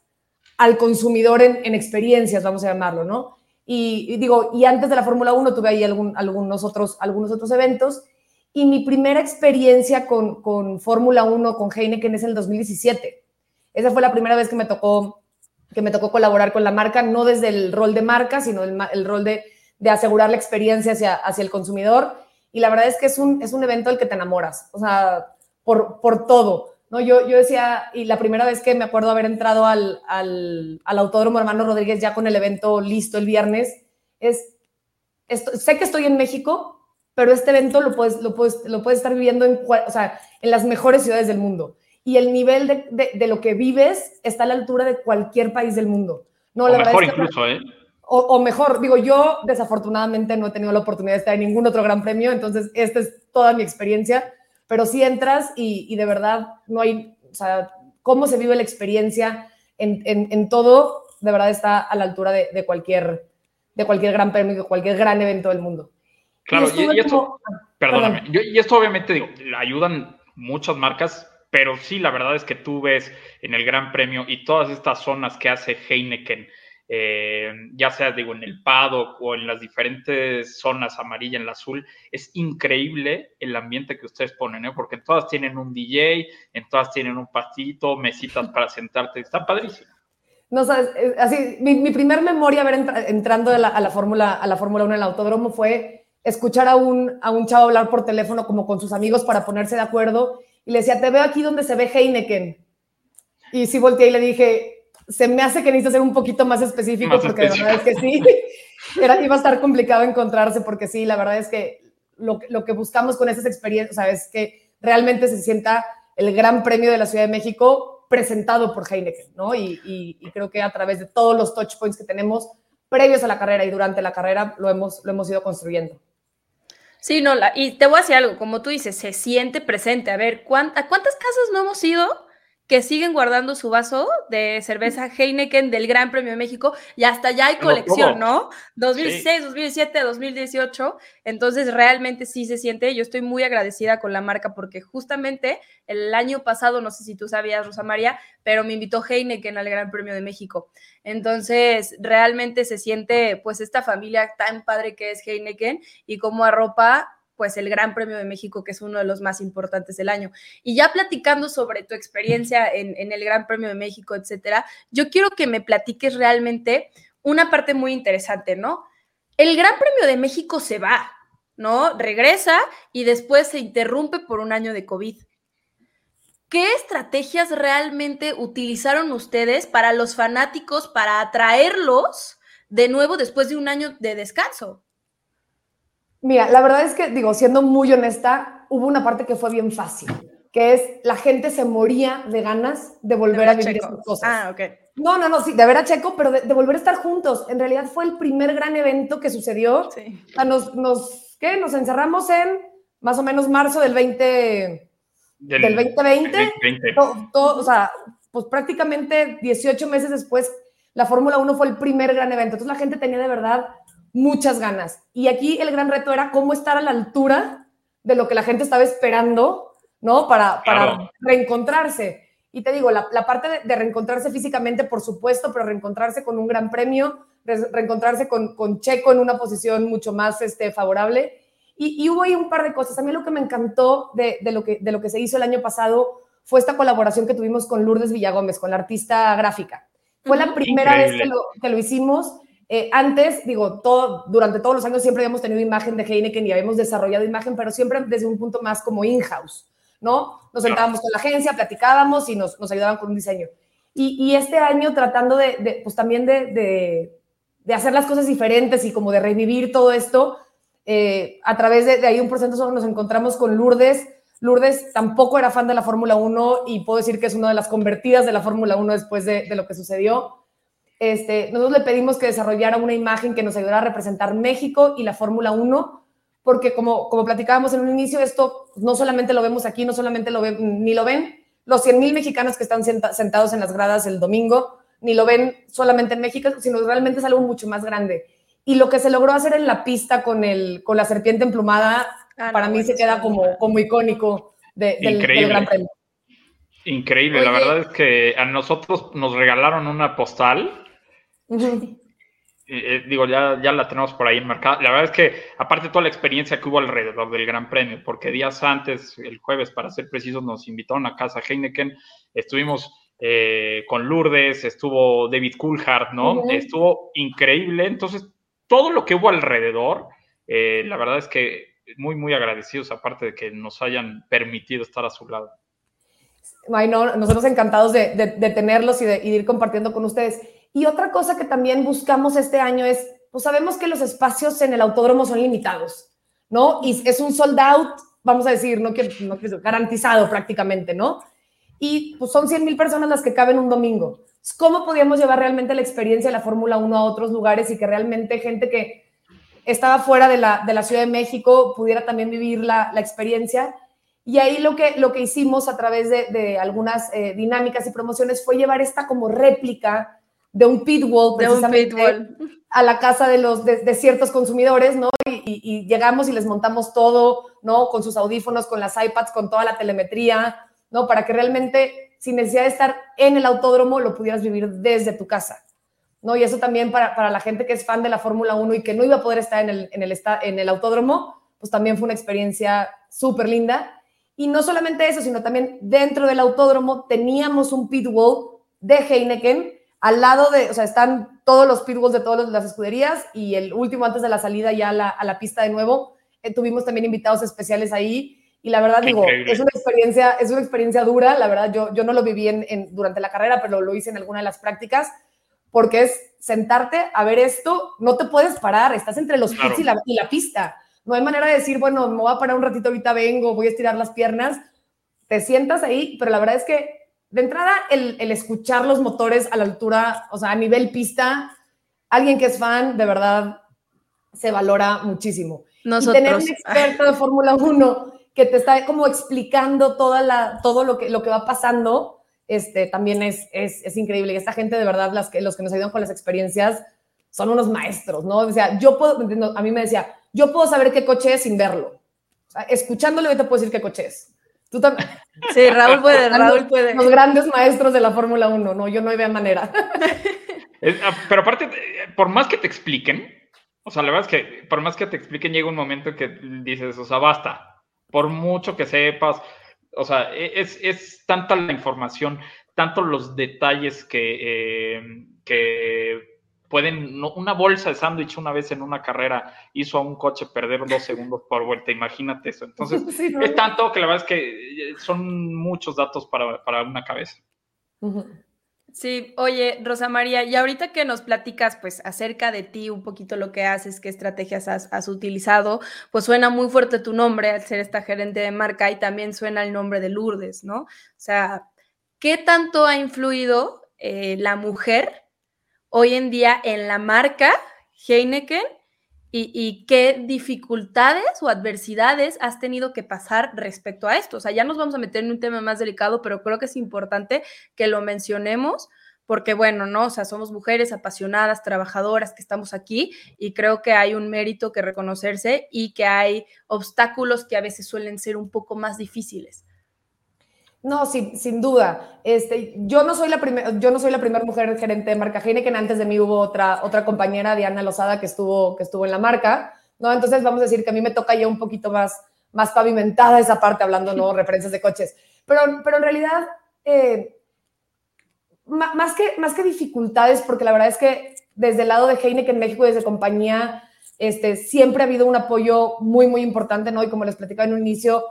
al consumidor en, en experiencias, vamos a llamarlo, ¿no? Y, digo, y antes de la Fórmula 1 tuve ahí algún, algunos, otros, algunos otros eventos. Y mi primera experiencia con, con Fórmula 1, con Heineken, es en el 2017. Esa fue la primera vez que me tocó, que me tocó colaborar con la marca, no desde el rol de marca, sino el, el rol de, de, asegurar la experiencia hacia, hacia el consumidor. Y la verdad es que es un, es un evento del que te enamoras, o sea, por, por todo. No, yo, yo decía, y la primera vez que me acuerdo haber entrado al, al, al Autódromo Hermano Rodríguez ya con el evento listo el viernes, es, sé que estoy en México, pero este evento lo puedes, lo puedes, lo puedes estar viviendo en, o sea, en las mejores ciudades del mundo. Y el nivel de, de, de, lo que vives está a la altura de cualquier país del mundo. No, o la mejor incluso, ¿eh? O, o, mejor, digo, yo desafortunadamente no he tenido la oportunidad de estar en ningún otro gran premio, entonces esta es toda mi experiencia pero sí entras y, de verdad no hay, o sea, cómo se vive la experiencia en, en, todo, de verdad está a la altura de, de, cualquier, de cualquier gran premio, de cualquier gran evento del mundo. Claro, y, esto, perdóname, y esto obviamente digo, ayudan muchas marcas, pero sí, la verdad es que tú ves en el Gran Premio y todas estas zonas que hace Heineken, eh, ya sea digo en el paddock o en las diferentes zonas amarilla, en la azul, es increíble el ambiente que ustedes ponen, ¿eh? porque todas tienen un DJ, en todas tienen un pastito, mesitas para sentarte, está padrísimo. No sabes, así, mi, mi primer memoria ver entrando a la, Fórmula a la Fórmula 1 en el autódromo fue escuchar a un, a un chavo hablar por teléfono como con sus amigos para ponerse de acuerdo y le decía, te veo aquí donde se ve Heineken. Y sí volteé y le dije, se me hace que necesitas ser un poquito más específico Más porque la verdad es que sí, era, iba a estar complicado encontrarse porque sí, la verdad es que lo, lo que buscamos con esas experiencias, o sea, es que realmente se sienta el Gran Premio de la Ciudad de México presentado por Heineken, ¿no? Y, y- y creo que a través de todos los touch points que tenemos previos a la carrera y durante la carrera lo hemos, lo hemos ido construyendo. Sí, no, la, y te voy a decir algo, como tú dices, se siente presente. A ver, ¿cuán- ¿a cuántas casas no hemos ido que siguen guardando su vaso de cerveza Heineken del Gran Premio de México? Y hasta ya hay colección. ¿no? 2016, 2017, 2018. Entonces, realmente sí se siente. Yo estoy muy agradecida con la marca porque justamente el año pasado, no sé si tú sabías, Rosa María, pero me invitó Heineken al Gran Premio de México. Entonces, realmente se siente pues esta familia tan padre que es Heineken y cómo arropa pues el Gran Premio de México, que es uno de los más importantes del año. Y ya platicando sobre tu experiencia en, en el Gran Premio de México, etcétera, yo quiero que me platiques realmente una parte muy interesante, ¿no? El Gran Premio de México se va, ¿no? Regresa y después se interrumpe por un año de COVID. ¿Qué estrategias realmente utilizaron ustedes para los fanáticos, para atraerlos de nuevo después de un año de descanso? Mira, la verdad es que, digo, siendo muy honesta, hubo una parte que fue bien fácil, que es la gente se moría de ganas de volver a vivir Checo. esas cosas. Ah, ok. No, no, no, sí, de ver a Checo, pero de, de volver a estar juntos. En realidad fue el primer gran evento que sucedió. Sí. O sea, nos, nos, ¿qué? Nos encerramos en más o menos marzo del 20, Del, del 2020. 2020. to- to- o sea, pues prácticamente 18 meses después, la Fórmula 1 fue el primer gran evento. Entonces la gente tenía de verdad muchas ganas. Y aquí el gran reto era cómo estar a la altura de lo que la gente estaba esperando, ¿no? Para, para Claro. reencontrarse. Y te digo, la, la parte de, de reencontrarse físicamente, por supuesto, pero reencontrarse con un gran premio, re- reencontrarse con, con Checo en una posición mucho más este, favorable. Y, y hubo ahí un par de cosas. A mí lo que me encantó de, de lo que, de lo que se hizo el año pasado fue esta colaboración que tuvimos con Lourdes Villagómez, con la artista gráfica. Fue la primera vez Increíble. que lo, que lo hicimos. Eh, antes, digo, todo, durante todos los años siempre habíamos tenido imagen de Heineken y habíamos desarrollado imagen, pero siempre desde un punto más como in-house, ¿no? Nos sentábamos con la agencia, platicábamos y nos, nos ayudaban con un diseño. Y, y este año tratando de, de, pues también de, de, de hacer las cosas diferentes y como de revivir todo esto, eh, a través de, de ahí un proceso nos encontramos con Lourdes. Lourdes tampoco era fan de la Fórmula 1 y puedo decir que es una de las convertidas de la Fórmula 1 después de, de lo que sucedió. Este, nosotros le pedimos que desarrollara una imagen que nos ayudara a representar México y la Fórmula 1, porque como, como platicábamos en un inicio, esto no solamente lo vemos aquí, no solamente lo ven, ni lo ven los 100 mil mexicanos que están senta- sentados en las gradas el domingo, ni lo ven solamente en México, sino realmente es algo mucho más grande. Y lo que se logró hacer en la pista con, el, con la serpiente emplumada, Ah, no, para mí se queda como, como icónico de- del, del Increíble. Gran Premio. Increíble, la verdad es que a nosotros nos regalaron una postal. Eh, eh, digo, ya, ya la tenemos por ahí enmarcada. La verdad es que, aparte toda la experiencia que hubo alrededor del Gran Premio, porque días antes, el jueves, para ser precisos, nos invitaron a casa Heineken. Estuvimos eh, con Lourdes, estuvo David Coulthard, ¿no? Estuvo increíble. Entonces, todo lo que hubo alrededor, eh, la verdad es que muy, muy agradecidos, aparte de que nos hayan permitido estar a su lado. Ay, no, nosotros encantados de, de- de tenerlos y de, y de ir compartiendo con ustedes. Y otra cosa que también buscamos este año es, pues sabemos que los espacios en el autódromo son limitados, ¿no? Y es un sold out, vamos a decir, no quiero, no quiero- garantizado prácticamente, ¿no? Y pues son 100 mil personas las que caben un domingo. ¿Cómo podíamos llevar realmente la experiencia de la Fórmula 1 a otros lugares y que realmente gente que estaba fuera de la, de la Ciudad de México pudiera también vivir la, la experiencia? Y ahí lo que, lo que hicimos a través de, de algunas eh, dinámicas y promociones fue llevar esta como réplica de un pit wall, De un precisamente, a la casa de, los, de, de ciertos consumidores, ¿no? Y, y- y llegamos y les montamos todo, ¿no? Con sus audífonos, con las iPads, con toda la telemetría, ¿no? Para que realmente, sin necesidad de estar en el autódromo, lo pudieras vivir desde tu casa, ¿no? Y eso también para, para la gente que es fan de la Fórmula 1 y que no iba a poder estar en el, en el, en el autódromo, pues también fue una experiencia súper linda. Y no solamente eso, sino también dentro del autódromo teníamos un pit wall de Heineken Al lado de, o sea, están todos los pitbulls de todas las escuderías y el último antes de la salida ya a la, a la pista de nuevo, eh, tuvimos también invitados especiales ahí y la verdad digo, increíble. es una experiencia, es una experiencia dura, la verdad yo, yo no lo viví en, en- durante la carrera, pero lo hice en alguna de las prácticas, porque es sentarte a ver esto, no te puedes parar, estás entre los Claro. pits y la, y la pista. No hay manera de decir, bueno, me voy a parar un ratito, ahorita vengo, voy a estirar las piernas. Te sientas ahí, pero la verdad es que de entrada el, el escuchar los motores a la altura, o sea, a nivel pista, alguien que es fan, de verdad, se valora muchísimo. Y tener Nosotros. un experto de Fórmula 1 que te está como explicando toda la, todo lo que, lo que va pasando, este, también es, es, es increíble. Y esta gente, de verdad, las que, los que nos ayudan con las experiencias, son unos maestros, ¿no? O sea, yo puedo, a mí me decía, yo puedo saber qué coche es sin verlo. O sea, escuchándolo yo te puedo decir qué coche es. Tú también. Sí, Raúl puede, Raúl puede. Los grandes maestros de la Fórmula 1, no, yo no había manera. Ah, pero aparte, eh, por más que te expliquen, o sea, la verdad es que por más que te expliquen, llega un momento en que dices, o sea, basta. Por mucho que sepas, o sea, e- es, es tanta la información, tanto los detalles que, eh, que pueden, no- una bolsa de sándwich una vez en una carrera hizo a un coche perder dos segundos por vuelta, imagínate eso. Entonces, Sí, ¿no? es tanto que la verdad es que eh, son muchos datos para, para una cabeza. Sí, oye, Rosa María, y ahorita que nos platicas pues acerca de ti, un poquito lo que haces, qué estrategias has, has utilizado, pues suena muy fuerte tu nombre al ser esta gerente de marca y también suena el nombre de Lourdes, ¿no? O sea, ¿qué tanto ha influido eh, la mujer hoy en día en la marca Heineken y, y qué dificultades o adversidades has tenido que pasar respecto a esto? O sea, ya nos vamos a meter en un tema más delicado, pero creo que es importante que lo mencionemos porque bueno, ¿no? O sea, somos mujeres apasionadas, trabajadoras que estamos aquí y creo que hay un mérito que reconocerse y que hay obstáculos que a veces suelen ser un poco más difíciles. No, sin, sin duda. Este, yo no soy la primera, yo no soy la primera mujer gerente de marca Heineken. Antes de mí hubo otra, otra compañera, Diana Lozada, que estuvo, que estuvo en la marca. ¿no? Entonces vamos a decir que a mí me toca ya un poquito más, más pavimentada esa parte, hablando, ¿no? Referencias de coches. Pero, pero en realidad, eh, más, que, más que dificultades, porque la verdad es que desde el lado de Heineken México, desde compañía, este, siempre ha habido un apoyo muy, muy importante, ¿no? Y como les platicaba en un inicio,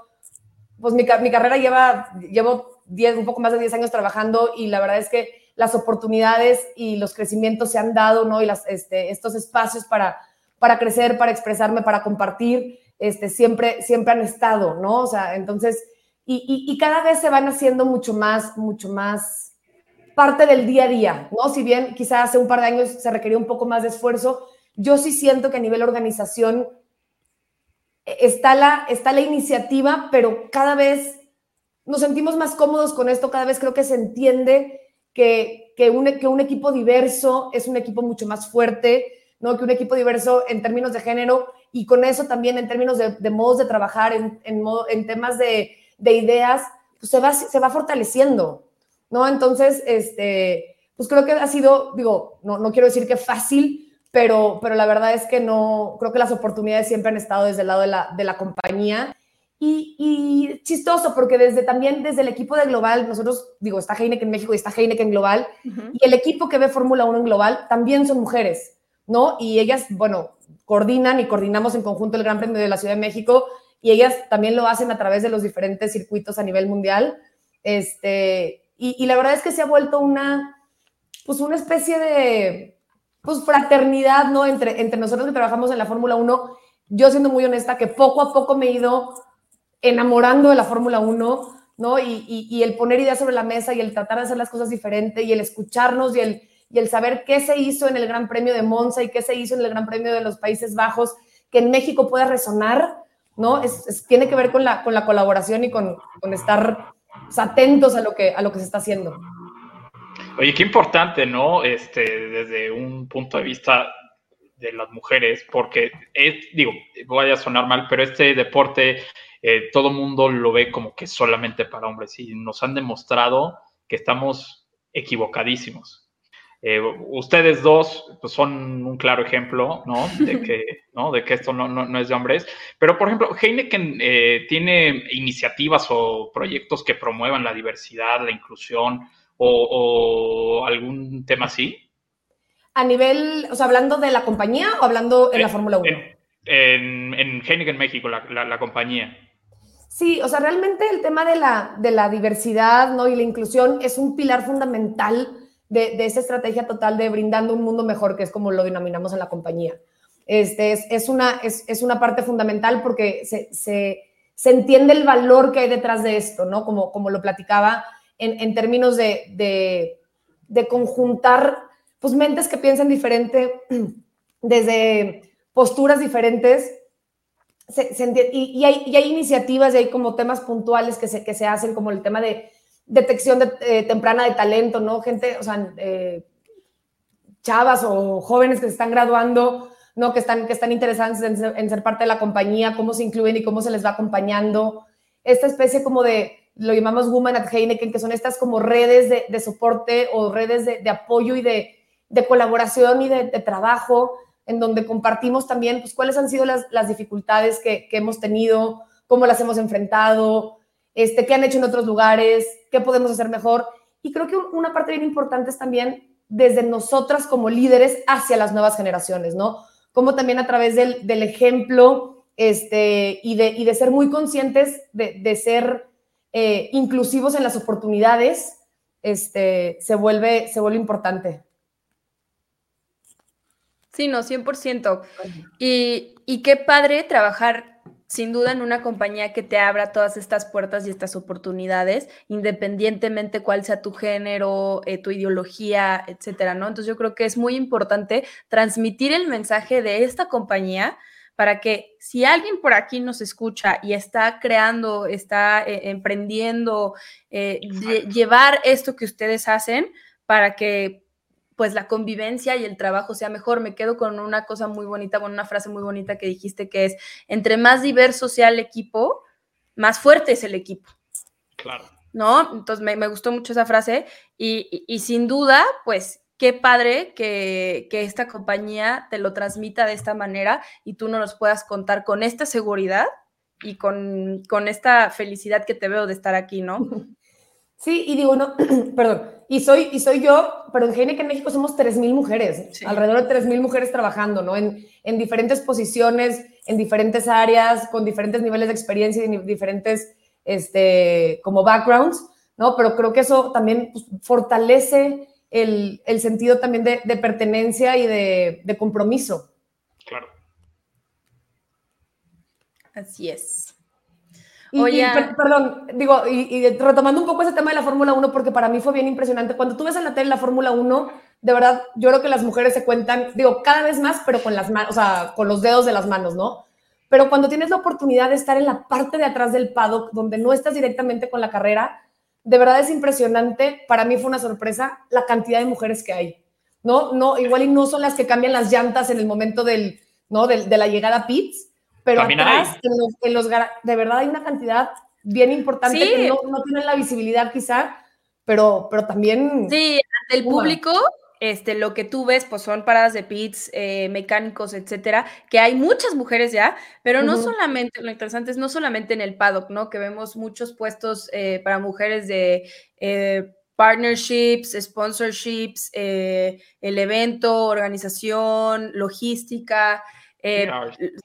pues mi, mi carrera lleva, llevo 10, un poco más de 10 años trabajando y la verdad es que las oportunidades y los crecimientos se han dado, ¿no? Y las, este, estos espacios para, para crecer, para expresarme, para compartir, este, siempre, siempre han estado, ¿no? O sea, entonces, y, y, y cada vez se van haciendo mucho más, mucho más parte del día a día, ¿no? Si bien quizás hace un par de años se requería un poco más de esfuerzo, yo sí siento que a nivel organización está la, está la iniciativa, pero cada vez nos sentimos más cómodos con esto, cada vez creo que se entiende que, que, un, que un equipo diverso es un equipo mucho más fuerte, ¿no? que un equipo diverso en términos de género y con eso también en términos de, de modos de trabajar, en, en, modo, en temas de, de ideas, pues se va, se va fortaleciendo, ¿no? Entonces, este, pues creo que ha sido, digo, no, no quiero decir que fácil, pero, pero la verdad es que no, creo que las oportunidades siempre han estado desde el lado de la, de la compañía. Y, y, chistoso, porque desde también desde el equipo de Global, nosotros, digo, está Heineken México y está Heineken Global, uh -huh. y el equipo que ve Fórmula 1 en Global también son mujeres, ¿no? Y ellas, bueno, coordinan y coordinamos en conjunto el Gran Premio de la Ciudad de México, y ellas también lo hacen a través de los diferentes circuitos a nivel mundial. Este, y, y la verdad es que se ha vuelto una, pues una especie de, pues fraternidad, ¿no? Entre, entre nosotros que trabajamos en la Fórmula 1, yo siendo muy honesta, que poco a poco me he ido enamorando de la Fórmula 1, ¿no? Y, y, el poner ideas sobre la mesa y el tratar de hacer las cosas diferente y el escucharnos y el, y el saber qué se hizo en el Gran Premio de Monza y qué se hizo en el Gran Premio de los Países Bajos, que en México pueda resonar, ¿no? Es, es, tiene que ver con la, con la colaboración y con, con estar atentos a lo, que, a lo que se está haciendo. Oye, qué importante, ¿no? Este, desde un punto de vista de las mujeres, porque es, digo, vaya a sonar mal, pero este deporte eh, todo mundo lo ve como que solamente para hombres y nos han demostrado que estamos equivocadísimos. Eh, ustedes dos pues, son un claro ejemplo, ¿no? De que, ¿no? De que esto no, no, no es de hombres. Pero, por ejemplo, Heineken eh, tiene iniciativas o proyectos que promuevan la diversidad, la inclusión, o, o algún tema así? A nivel, o sea, hablando de la compañía o hablando en la Eh, Fórmula 1. En, en, en Heineken México, la, la, la compañía. Sí, o sea, realmente el tema de la, de la diversidad ¿no? y la inclusión es un pilar fundamental de, de esa estrategia total de brindando un mundo mejor, que es como lo denominamos en la compañía. Este, es, es, una, es, es una parte fundamental porque se, se, se, entiende el valor que hay detrás de esto, ¿no? Como, como lo platicaba en, en términos de, de, de, conjuntar pues, mentes que piensan diferente, desde posturas diferentes, se, se y, y, hay, y, hay, iniciativas y hay como temas puntuales que se, que se hacen, como el tema de detección de, eh, temprana de talento, ¿no? Gente, o sea, eh, chavas o jóvenes que se están graduando, ¿no? Que están, que están interesados en ser, en ser, parte de la compañía, cómo se incluyen y cómo se les va acompañando. Esta especie como de, lo llamamos Women at Heineken, que son estas como redes de, de soporte o redes de, de apoyo y de, de colaboración y de, trabajo en donde compartimos también pues, cuáles han sido las, las dificultades que, que, hemos tenido, cómo las hemos enfrentado, este, qué han hecho en otros lugares, qué podemos hacer mejor. Y creo que una parte bien importante es también desde nosotras como líderes hacia las nuevas generaciones, ¿no? Como también a través del, del ejemplo este, y, de, y de ser muy conscientes de, de ser eh, inclusivos en las oportunidades, este, se, vuelve, se vuelve importante. Sí, no, 100%. Y, y qué padre trabajar sin duda en una compañía que te abra todas estas puertas y estas oportunidades, independientemente cuál sea tu género, eh, tu ideología, etcétera, ¿no? Entonces yo creo que es muy importante transmitir el mensaje de esta compañía para que si alguien por aquí nos escucha y está creando, está eh, emprendiendo, eh, llevar esto que ustedes hacen para que pues la convivencia y el trabajo sea mejor. Me quedo con una cosa muy bonita, con una frase muy bonita que dijiste que es, entre más diverso sea el equipo, más fuerte es el equipo. Claro. ¿No? Entonces me, me gustó mucho esa frase y, y, y, sin duda, pues qué padre que, que, esta compañía te lo transmita de esta manera y tú no nos puedas contar con esta seguridad y con, con esta felicidad que te veo de estar aquí, ¿no? Sí, y digo, no, perdón, y soy, y soy yo, pero en Heineken México somos 3.000 mujeres, sí. alrededor de 3.000 mujeres trabajando, ¿no? En, en, diferentes posiciones, en diferentes áreas, con diferentes niveles de experiencia y diferentes, este, como backgrounds, ¿no? Pero creo que eso también pues, fortalece el, el, sentido también de, de pertenencia y de, de compromiso. Claro. Así es. Y, Oye, y, perdón, digo, y, y, retomando un poco ese tema de la Fórmula 1, porque para mí fue bien impresionante. Cuando tú ves en la tele la Fórmula 1, de verdad, yo creo que las mujeres se cuentan, digo, cada vez más, pero con las manos, o sea, con los dedos de las manos, ¿no? Pero cuando tienes la oportunidad de estar en la parte de atrás del paddock, donde no estás directamente con la carrera, de verdad es impresionante. Para mí fue una sorpresa la cantidad de mujeres que hay, ¿no? No, igual y no son las que cambian las llantas en el momento del, ¿no? de, de la llegada a pits, pero atrás, en los, en los, de verdad hay una cantidad bien importante sí. que no, no, tienen la visibilidad quizá, pero, pero también... Sí, ante el público, este, lo que tú ves, pues son paradas de pits, eh, mecánicos, etcétera, que hay muchas mujeres ya, pero uh -huh. no solamente, lo interesante es no solamente en el paddock, ¿no? Que vemos muchos puestos eh, para mujeres de... Eh, partnerships, sponsorships, el evento, organización, logística, eh,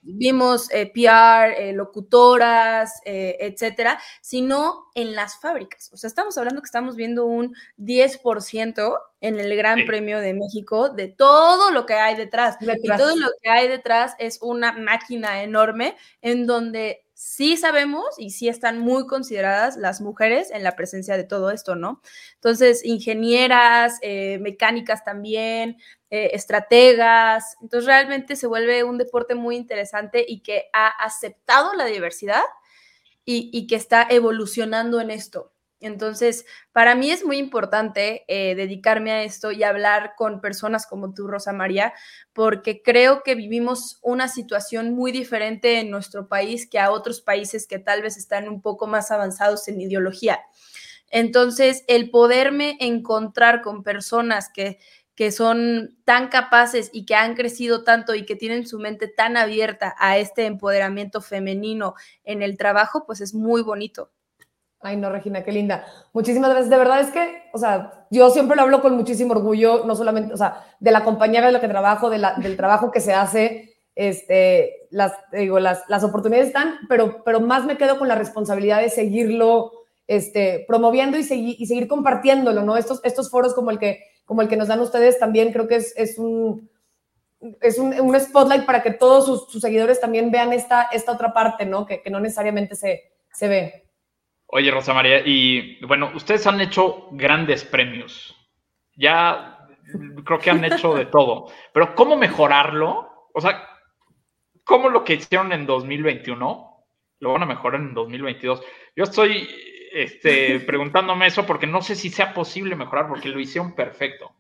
vimos eh, PR, eh, locutoras, etcétera, sino en las fábricas. O sea, estamos hablando que estamos viendo un 10% en el Gran sí. Premio de México de todo lo que hay detrás. detrás. Y todo lo que hay detrás es una máquina enorme en donde sí sabemos y sí están muy consideradas las mujeres en la presencia de todo esto, ¿no? Entonces, ingenieras, eh, mecánicas también, eh, estrategas, entonces realmente se vuelve un deporte muy interesante y que ha aceptado la diversidad y, y que está evolucionando en esto. Entonces, para mí es muy importante eh, dedicarme a esto y hablar con personas como tú, Rosa María, porque creo que vivimos una situación muy diferente en nuestro país que a otros países que tal vez están un poco más avanzados en ideología. Entonces, el poderme encontrar con personas que, que son tan capaces y que han crecido tanto y que tienen su mente tan abierta a este empoderamiento femenino en el trabajo, pues es muy bonito. Ay, no, Regina, qué linda. Muchísimas gracias. De verdad es que, o sea, yo siempre lo hablo con muchísimo orgullo, no solamente, o sea, de la compañía de la que trabajo, de la, del trabajo que se hace, este, las, digo, las, las oportunidades están, pero, pero más me quedo con la responsabilidad de seguirlo este, promoviendo y, seguir y seguir compartiéndolo, ¿no? Estos, estos foros como el, que, como el que nos dan ustedes también creo que es, es un, es un, un, spotlight para que todos sus, sus, seguidores también vean esta, esta otra parte, ¿no? Que, que no necesariamente se, se ve. Oye, Rosa María, y bueno, ustedes han hecho grandes premios. Ya creo que han hecho de todo. Pero ¿cómo mejorarlo? O sea, ¿cómo lo que hicieron en 2021 lo van a mejorar en 2022? Yo estoy este, preguntándome eso porque no sé si sea posible mejorar porque lo hicieron perfecto.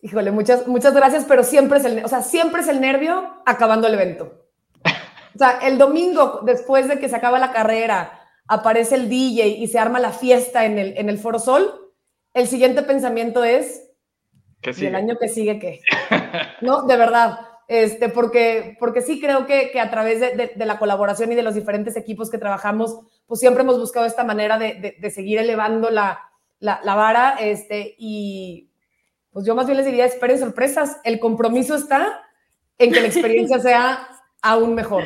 Híjole, muchas, muchas gracias, pero siempre es el, o sea, siempre es el nervio acabando el evento. O sea, el domingo, después de que se acaba la carrera, aparece el DJ y se arma la fiesta en el, en el Foro Sol, el siguiente pensamiento es, ¿y el año que sigue qué? no, de verdad, este, porque, porque sí creo que, que a través de, de, de, la colaboración y de los diferentes equipos que trabajamos, pues siempre hemos buscado esta manera de, de seguir elevando la, la, la, vara, este, y pues yo más bien les diría, esperen sorpresas, el compromiso está en que la experiencia sea aún mejor.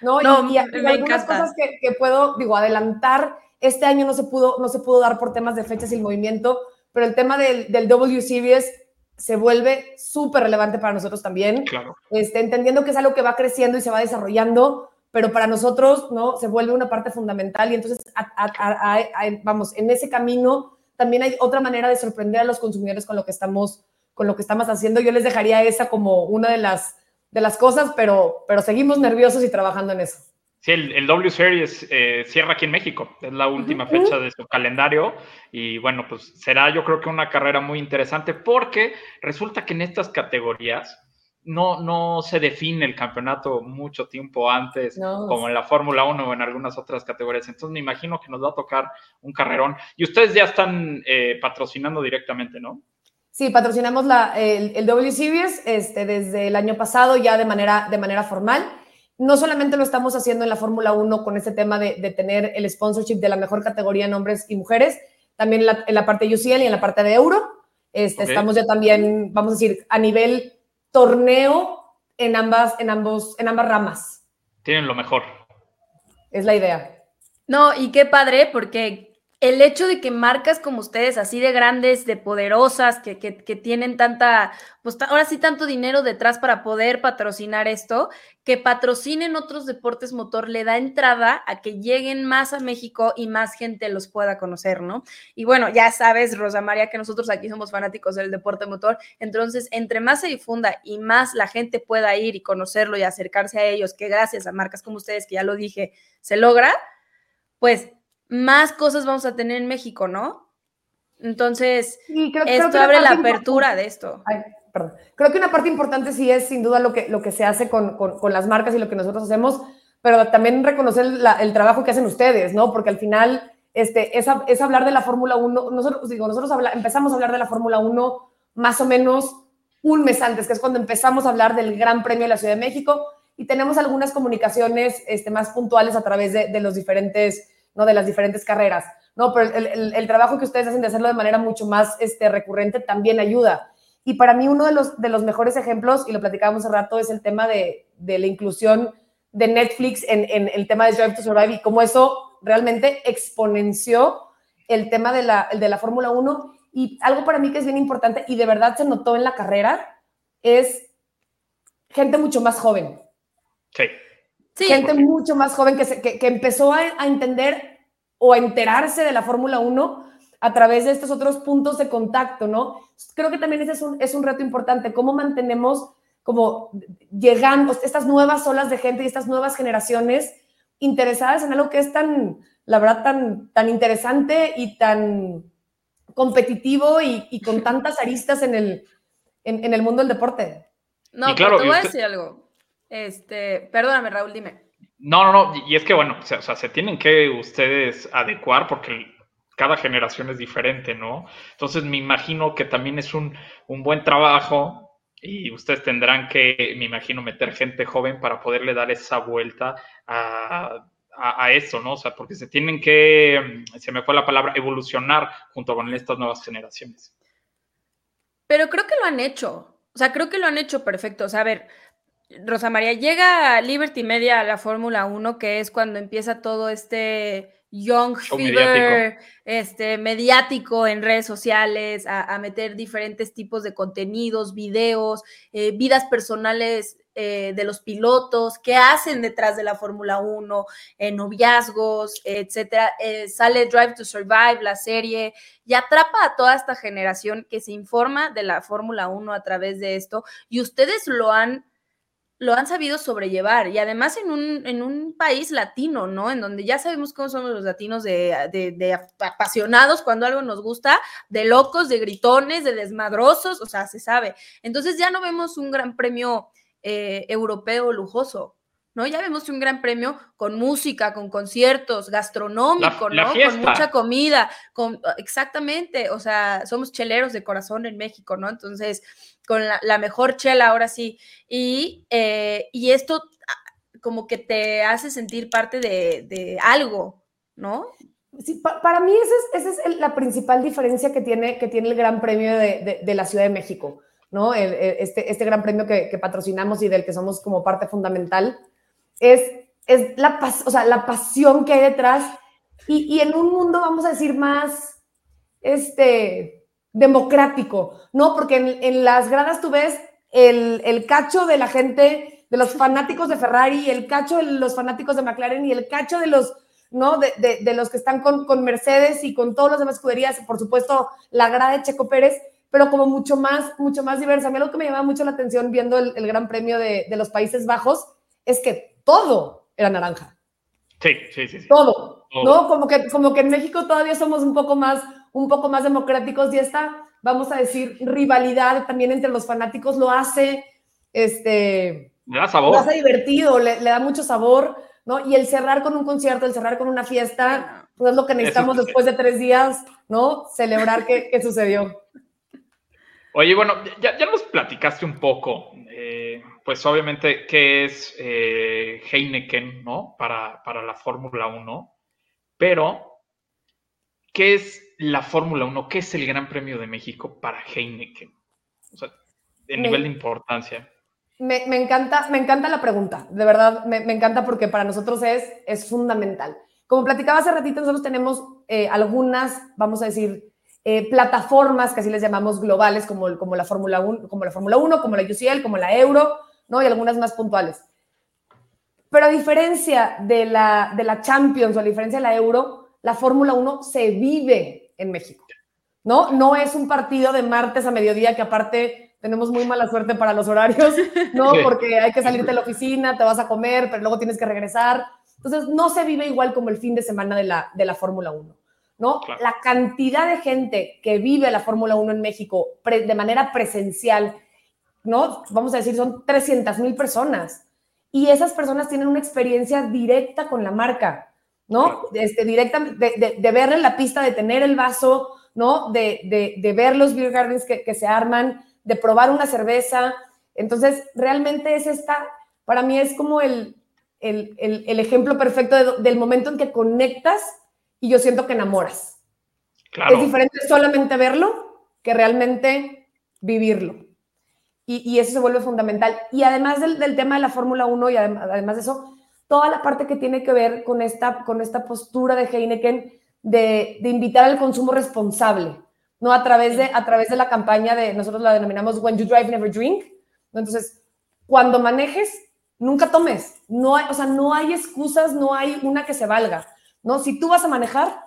¿No? no y, y, algunas cosas que, que, puedo, digo, adelantar. Este año no se pudo, no se pudo dar por temas de fechas y el movimiento, pero el tema del, del W Series se vuelve súper relevante para nosotros también. Claro. Este, entendiendo que es algo que va creciendo y se va desarrollando, pero para nosotros, ¿no? Se vuelve una parte fundamental y entonces, a, a, a, vamos, en ese camino también hay otra manera de sorprender a los consumidores con lo que estamos, con lo que estamos haciendo. Yo les dejaría esa como una de las de las cosas, pero, pero seguimos nerviosos y trabajando en eso. Sí, el, el W Series eh, cierra aquí en México, es la última uh -huh. fecha de su calendario y bueno, pues será yo creo que una carrera muy interesante porque resulta que en estas categorías no, no se define el campeonato mucho tiempo antes, no. como en la Fórmula 1 o en algunas otras categorías. Entonces me imagino que nos va a tocar un carrerón. Y ustedes ya están eh, patrocinando directamente, ¿no? Sí, patrocinamos la, el, el, W Series este, desde el año pasado ya de manera, de manera formal. No solamente lo estamos haciendo en la Fórmula 1 con este tema de, de, tener el sponsorship de la mejor categoría en hombres y mujeres, también en la, en la parte UCL y en la parte de Euro. Este, okay. Estamos ya también, vamos a decir, a nivel torneo en ambas, en, ambos, en ambas ramas. Tienen lo mejor. Es la idea. No, y qué padre, porque el hecho de que marcas como ustedes, así de grandes, de poderosas, que, que, tienen tanta, pues ahora sí tanto dinero detrás para poder patrocinar esto, que patrocinen otros deportes motor le da entrada a que lleguen más a México y más gente los pueda conocer, ¿no? Y bueno, ya sabes, Rosa María, que nosotros aquí somos fanáticos del deporte motor, entonces entre más se difunda y más la gente pueda ir y conocerlo y acercarse a ellos, que gracias a marcas como ustedes, que ya lo dije, se logra, pues más cosas vamos a tener en México, ¿no? Entonces, sí, creo, esto creo abre la apertura de esto. Ay, perdón. Creo que una parte importante sí es sin duda lo que, lo que se hace con, con, con las marcas y lo que nosotros hacemos, pero también reconocer la, el trabajo que hacen ustedes, ¿no? Porque al final este, es, es hablar de la Fórmula 1. Nosotros, digo, nosotros habla, empezamos a hablar de la Fórmula 1 más o menos un mes antes, que es cuando empezamos a hablar del Gran Premio de la Ciudad de México y tenemos algunas comunicaciones este, más puntuales a través de, de los diferentes ¿no? De las diferentes carreras, ¿no? Pero el, el, el, trabajo que ustedes hacen de hacerlo de manera mucho más este, recurrente también ayuda. Y para mí uno de los, de los mejores ejemplos, y lo platicábamos hace rato, es el tema de, de la inclusión de Netflix en, en, el tema de Drive to Survive y cómo eso realmente exponenció el tema de la, de la Fórmula 1. Y algo para mí que es bien importante y de verdad se notó en la carrera es gente mucho más joven. Sí. Sí, gente porque... mucho más joven que, se, que, que empezó a, a, entender o a enterarse de la Fórmula 1 a través de estos otros puntos de contacto, ¿no? Creo que también ese es un, es un reto importante, cómo mantenemos como llegando estas nuevas olas de gente y estas nuevas generaciones interesadas en algo que es tan, la verdad, tan, tan interesante y tan competitivo y, y con tantas aristas en el, en, en, el mundo del deporte. No, y claro, pero te voy a decir algo. Este, perdóname, Raúl, dime. No, no, no, y es que bueno, o sea, o sea, se tienen que ustedes adecuar porque cada generación es diferente, ¿no? Entonces me imagino que también es un, un buen trabajo y ustedes tendrán que, me imagino, meter gente joven para poderle dar esa vuelta a, a, a eso, ¿no? O sea, porque se tienen que, se me fue la palabra, evolucionar junto con estas nuevas generaciones. Pero creo que lo han hecho. O sea, creo que lo han hecho perfecto. O sea, a ver, Rosa María, llega a Liberty Media a la Fórmula 1, que es cuando empieza todo este young Show fever, mediático. este mediático en redes sociales, a, a meter diferentes tipos de contenidos, videos, eh, vidas personales eh, de los pilotos, qué hacen detrás de la Fórmula 1, eh, noviazgos, etcétera. Eh, sale Drive to Survive, la serie, y atrapa a toda esta generación que se informa de la Fórmula 1 a través de esto, y ustedes lo han lo han sabido sobrellevar y además en un, en un país latino, ¿no? En donde ya sabemos cómo somos los latinos de, de, de apasionados cuando algo nos gusta, de locos, de gritones, de desmadrosos, o sea, se sabe. Entonces ya no vemos un gran premio eh, europeo lujoso, ¿no? Ya vemos un gran premio con música, con conciertos, gastronómico, La- ¿no? Con mucha comida, con exactamente, o sea, somos cheleros de corazón en México, ¿no? Entonces, con la, mejor chela ahora sí. Y, eh, y esto ah, como que te hace sentir parte de, de algo, ¿no? Sí, pa- para mí esa es, esa es la principal diferencia que tiene, que tiene el Gran Premio de, de- la Ciudad de México, ¿no? Este, este Gran Premio que, que patrocinamos y del que somos como parte fundamental, es, es la, pas- o sea, la pasión que hay detrás y, y en un mundo, vamos a decir, más este, democrático, ¿no? Porque en, en las gradas tú ves el, el cacho de la gente, de los fanáticos de Ferrari, el cacho de los fanáticos de McLaren y el cacho de los ¿no? De, de, de, los que están con, con Mercedes y con todas las demás escuderías, por supuesto, la grada de Checo Pérez, pero como mucho más, mucho más diversa. A mí algo que me llamaba mucho la atención viendo el, el Gran Premio de, de, los Países Bajos es que todo era naranja. Sí, sí, sí. sí. Todo, todo, ¿no? Como que, como que en México todavía somos un poco más, un poco más democráticos y esta, vamos a decir, rivalidad también entre los fanáticos lo hace, este... Le da sabor. Lo hace divertido, le, le da mucho sabor. ¿no? Y el cerrar con un concierto, el cerrar con una fiesta, pues es lo que necesitamos Eso, después de tres días, ¿no? Celebrar qué, qué sucedió. Oye, bueno, ya, ya nos platicaste un poco, eh, pues obviamente, qué es eh, Heineken, ¿no? Para, para la Fórmula 1, pero, ¿qué es la Fórmula 1? ¿Qué es el Gran Premio de México para Heineken? O sea, el nivel de importancia. Me, me, encanta, me encanta la pregunta, de verdad, me, me, encanta porque para nosotros es, es fundamental. Como platicaba hace ratito, nosotros tenemos eh, algunas, vamos a decir, eh, plataformas que así les llamamos globales, como, como la Fórmula 1, como la Fórmula 1, como la UCL, como la Euro, ¿no? Y algunas más puntuales. Pero a diferencia de la, de la Champions o a diferencia de la Euro, la Fórmula 1 se vive en México, ¿no? No es un partido de martes a mediodía que aparte tenemos muy mala suerte para los horarios, ¿no? Porque hay que salir de la oficina, te vas a comer, pero luego tienes que regresar. Entonces, no se vive igual como el fin de semana de la, de la Fórmula 1, ¿no? Claro. La cantidad de gente que vive la Fórmula 1 en México de manera presencial, ¿no? Vamos a decir, son 300 mil personas. Y esas personas tienen una experiencia directa con la marca, ¿no? Este, directa, de, de, de, ver en la pista, de tener el vaso, ¿no? De, de, de ver los beer gardens que, que se arman, de probar una cerveza. Entonces, realmente es esta, para mí es como el, el, el, el ejemplo perfecto de, del momento en que conectas y yo siento que enamoras. Claro. Es diferente solamente verlo que realmente vivirlo. Y, y, eso se vuelve fundamental. Y además del, del tema de la Fórmula 1 y además, además, de eso, toda la parte que tiene que ver con esta, con esta postura de Heineken de, de invitar al consumo responsable. ¿no? A través, de, a través de la campaña de, nosotros la denominamos When You Drive, Never Drink. Entonces, cuando manejes, nunca tomes. No hay, o sea, no hay excusas, no hay una que se valga. ¿no? Si tú vas a manejar,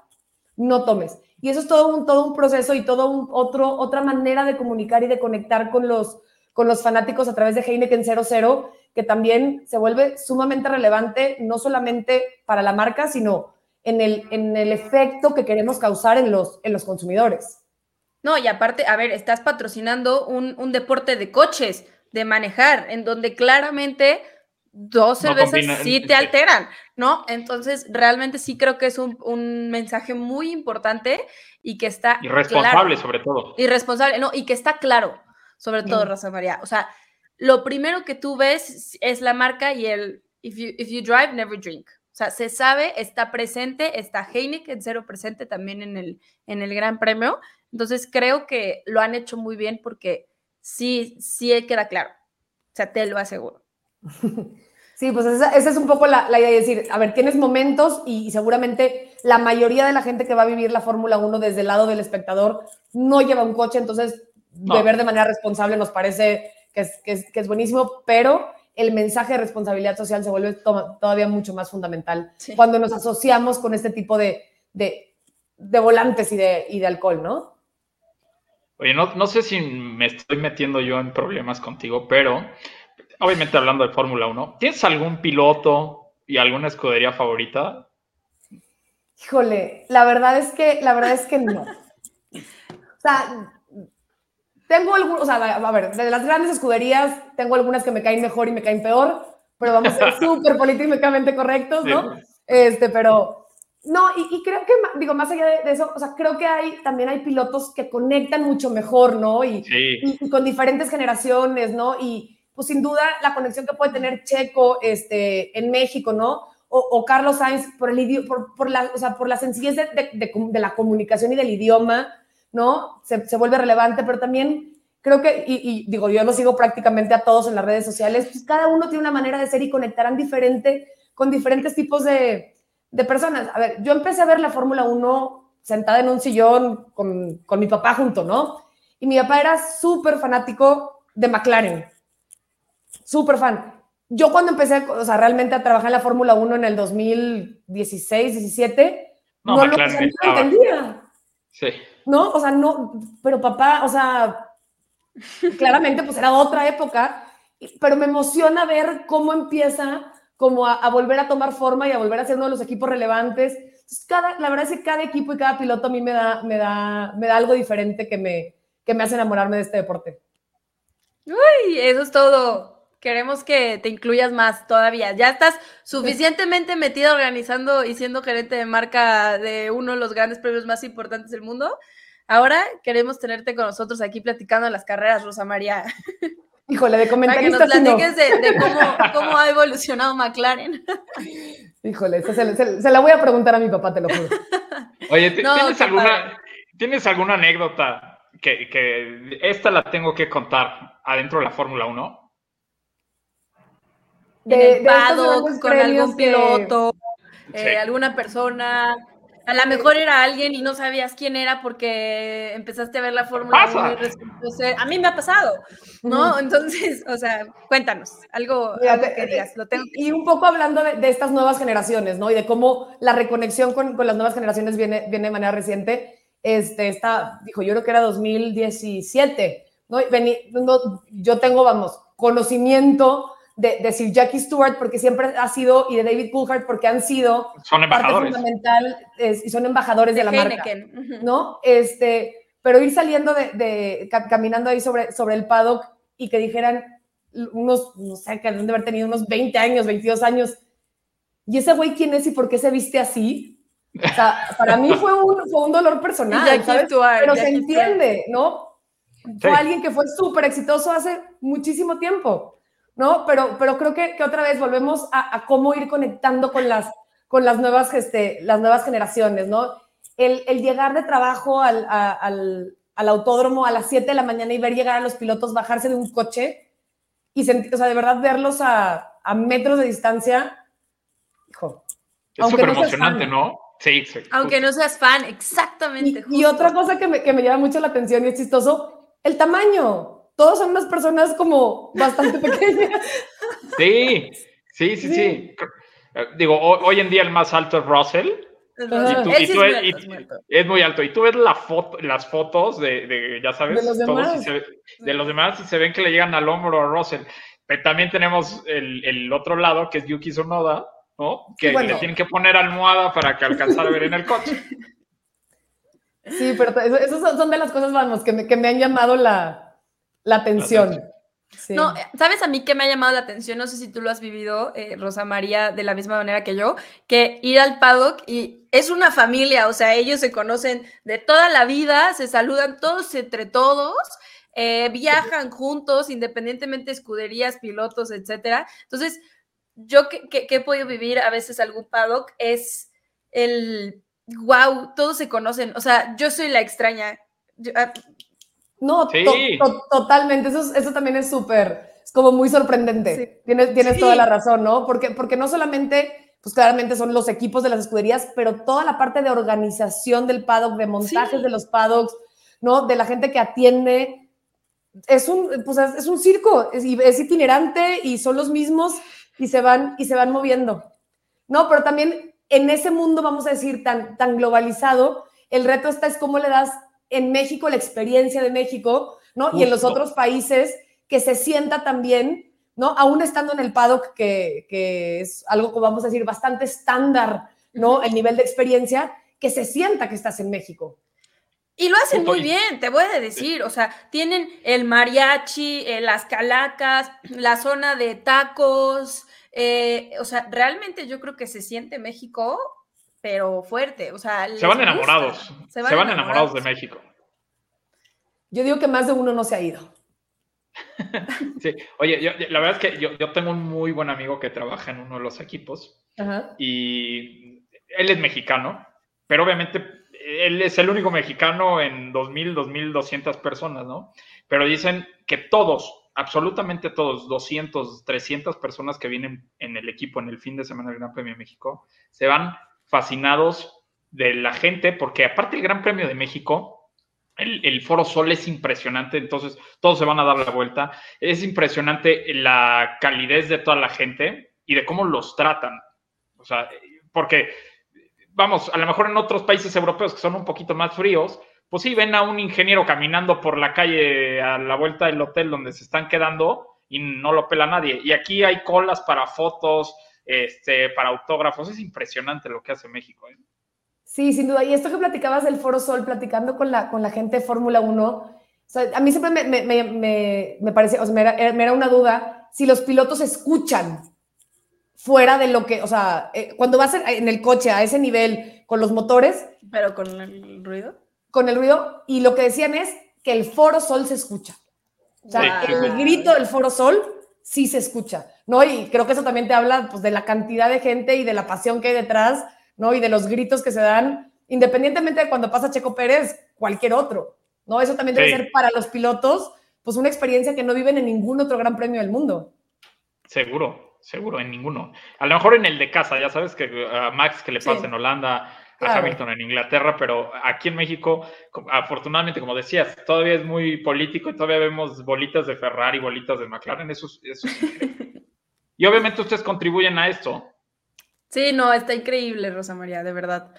no tomes. Y eso es todo un, todo un proceso y todo un, otro, otra manera de comunicar y de conectar con los, con los fanáticos a través de Heineken 00, que también se vuelve sumamente relevante, no solamente para la marca, sino en el, en el efecto que queremos causar en los, en los consumidores. No, y aparte, a ver, estás patrocinando un, un deporte de coches, de manejar, en donde claramente dos cervezas no sí te alteran, ¿no? Entonces, realmente sí creo que es un, un mensaje muy importante y que está irresponsable claro. sobre todo. Irresponsable, no, y que está claro, sobre todo, mm. Rosa María. O sea, lo primero que tú ves es la marca y el if you, if you drive, never drink, O sea, se sabe, está presente, está Heineken cero presente también en el, en el Gran Premio. Entonces creo que lo han hecho muy bien porque sí, sí queda claro. O sea, te lo aseguro. Sí, pues esa, esa es un poco la, la, idea de decir, a ver, tienes momentos y, y, seguramente la mayoría de la gente que va a vivir la Fórmula 1 desde el lado del espectador no lleva un coche, entonces no. beber de manera responsable nos parece que es, que es, que es buenísimo, pero el mensaje de responsabilidad social se vuelve to todavía mucho más fundamental sí. cuando nos asociamos con este tipo de, de, de volantes y de, y de alcohol, ¿no? Oye, no, no sé si me estoy metiendo yo en problemas contigo, pero obviamente hablando de Fórmula 1, ¿tienes algún piloto y alguna escudería favorita? Híjole, la verdad es que, la verdad es que no. O sea, tengo algunos, o sea, a ver, de las grandes escuderías, tengo algunas que me caen mejor y me caen peor, pero vamos a ser súper políticamente correctos, ¿no? Sí. Este, pero, no, y, y, creo que, digo, más allá de, de, eso, o sea, creo que hay, también hay pilotos que conectan mucho mejor, ¿no? Y, sí. y, y con diferentes generaciones, ¿no? Y, pues sin duda la conexión que puede tener Checo este, en México, ¿no? O, o Carlos Sainz por, el por, por, la, o sea, por la sencillez de, de, de, la comunicación y del idioma, ¿no? Se, se vuelve relevante, pero también creo que, y, y, digo, yo lo sigo prácticamente a todos en las redes sociales, pues cada uno tiene una manera de ser y conectarán diferente con diferentes tipos de, de personas. A ver, yo empecé a ver la Fórmula 1 sentada en un sillón con, con mi papá junto, ¿no? Y mi papá era súper fanático de McLaren súper fan. Yo cuando empecé, o sea, realmente a trabajar en la Fórmula 1 en el 2016, 17, no, no lo entendía. Sí. ¿No? O sea, no, pero papá, o sea, claramente pues era otra época, pero me emociona ver cómo empieza como a, volver a tomar forma y a volver a ser uno de los equipos relevantes. Cada, la verdad es que cada equipo y cada piloto a mí me da, me da, me da algo diferente que me, que me hace enamorarme de este deporte. Uy, eso es todo queremos que te incluyas más todavía. Ya estás suficientemente metida organizando y siendo gerente de marca de uno de los grandes premios más importantes del mundo. Ahora queremos tenerte con nosotros aquí platicando de las carreras, Rosa María. Híjole, de comentarista. Para que nos platiques no. de, de cómo, cómo, ha evolucionado McLaren. Híjole, se, se, se, la voy a preguntar a mi papá, te lo juro. Oye, no, ¿tienes, alguna, ¿tienes alguna anécdota que, que esta la tengo que contar adentro de la Fórmula 1? de, en el paddock, con algún piloto, que... eh, sí. alguna persona. A lo mejor era alguien y no sabías quién era porque empezaste a ver la Fórmula 1 y resultó ser. A mí me ha pasado, ¿no? Entonces, o sea, cuéntanos, algo, Mira, algo que digas. Lo tengo y, y un poco hablando de, de, estas nuevas generaciones, ¿no? Y de cómo la reconexión con, con las nuevas generaciones viene, viene de manera reciente. Este, está, dijo, yo creo que era 2017, ¿no? Vení, no yo tengo, vamos, conocimiento de, de, Sir Jackie Stewart, porque siempre ha sido, y de David Coulthard, porque han sido son parte fundamental es, y son embajadores de, de la Heineken. marca, ¿no? Este, pero ir saliendo de, de, caminando ahí sobre, sobre el paddock y que dijeran unos, no sé, que han de haber tenido unos 20 años, 22 años, ¿y ese güey quién es y por qué se viste así? O sea, para mí fue un, fue un dolor personal, ¿sabes? Stuart, pero se entiende. ¿no? Fue sí. alguien que fue súper exitoso hace muchísimo tiempo. ¿No? Pero, pero creo que, que otra vez volvemos a, a, cómo ir conectando con las, con las, nuevas, este, las nuevas generaciones, ¿no? El, el llegar de trabajo al, a, al, al, autódromo a las 7 de la mañana y ver llegar a los pilotos, bajarse de un coche y sentir, o sea, de verdad verlos a, a metros de distancia, hijo. Es súper no emocionante, fan, ¿no? Sí, sí. Aunque no seas fan, exactamente. Y, y otra cosa que me, que me llama mucho la atención y es chistoso, el tamaño todos son unas personas como bastante pequeñas. Sí, sí, sí, sí. sí. Digo, hoy en día el más alto es Russell. Y tú, y tú es, y, es, muy alto. Y tú ves la foto, las fotos de, de ya sabes, de los demás, se, de los demás y se ven que le llegan al hombro a Russell. Pero también tenemos el, el otro lado, que es Yuki Tsunoda, ¿no? Que bueno. le tienen que poner almohada para que alcanzar a ver en el coche. Sí, pero esas son de las cosas, vamos, que me, que me han llamado la, la atención. Sí. No, ¿sabes a mí qué me ha llamado la atención? No sé si tú lo has vivido, eh, Rosa María, de la misma manera que yo, que ir al paddock y es una familia, o sea, ellos se conocen de toda la vida, se saludan todos entre todos, eh, viajan juntos, independientemente de escuderías, pilotos, etcétera. Entonces, yo que, que- que he podido vivir a veces algún paddock es el, wow, todos se conocen, o sea, yo soy la extraña. Yo- ah, No, Sí. to- to- totalmente. Eso, es- eso también es súper, es como muy sorprendente. Sí. Tienes, tienes Sí. toda la razón, ¿no? Porque, porque no solamente, pues claramente son los equipos de las escuderías, pero toda la parte de organización del paddock, de montajes Sí. de los paddocks, ¿no? De la gente que atiende. Es un, pues es, es un circo, es, y es itinerante y son los mismos y se van, y se van moviendo. No, pero también en ese mundo, vamos a decir, tan, tan globalizado, el reto está es cómo le das en México la experiencia de México, ¿no? Y en los otros países que se sienta también, ¿no? Aún estando en el paddock, que, que es algo, como vamos a decir, bastante estándar, ¿no? El nivel de experiencia, que se sienta que estás en México. Y lo hacen muy bien, te voy a decir. O sea, tienen el mariachi, eh, las calacas, la zona de tacos. eh, o sea, realmente yo creo que se siente México, pero fuerte. O sea, Se van gusta. enamorados. Se van, enamorados de México. Yo digo que más de uno no se ha ido. Sí. Oye, yo- la verdad es que yo, yo tengo un muy buen amigo que trabaja en uno de los equipos Ajá. y él es mexicano, pero obviamente él es el único mexicano en 2.000, 2.200 personas, ¿no? Pero dicen que todos, absolutamente todos, 200, 300 personas que vienen en el equipo en el fin de semana del Gran Premio de México, se van fascinados de la gente, porque aparte el Gran Premio de México, el, el Foro Sol es impresionante, entonces todos se van a dar la vuelta. Es impresionante la calidez de toda la gente y de cómo los tratan. O sea, porque, vamos, a lo mejor en otros países europeos que son un poquito más fríos, pues sí, ven a un ingeniero caminando por la calle a la vuelta del hotel donde se están quedando y no lo pela nadie. Y aquí hay colas para fotos, este, para autógrafos. Es impresionante lo que hace México. ¿eh? Sí, sin duda. Y esto que platicabas del Foro Sol, platicando con la, con la gente de Fórmula 1, o sea, a mí siempre me, me, me, me, me parecía, o sea, me era, me era una duda si los pilotos escuchan fuera de lo que, o sea, eh, cuando vas en, el coche a ese nivel con los motores, Pero con el ruido. con el ruido, y lo que decían es que el Foro Sol se escucha. O sea, Sí, sí, el sí. grito del Foro Sol sí se escucha, ¿no? Y creo que eso también te habla pues, de la cantidad de gente y de la pasión que hay detrás, ¿no? Y de los gritos que se dan, independientemente de cuando pasa Checo Pérez, cualquier otro, ¿no? Eso también debe Sí. ser para los pilotos, pues una experiencia que no viven en ningún otro gran premio del mundo. Seguro, seguro, en ninguno. A lo mejor en el de casa, ya sabes que a Max que le pasa Sí. en Holanda, a Claro. Hamilton en Inglaterra, pero aquí en México, co- afortunadamente, como decías, todavía es muy político y todavía vemos bolitas de Ferrari, bolitas de McLaren, eso, es- eso es increíble. Y obviamente ustedes contribuyen a esto. Sí, no, está increíble, Rosa María, de verdad.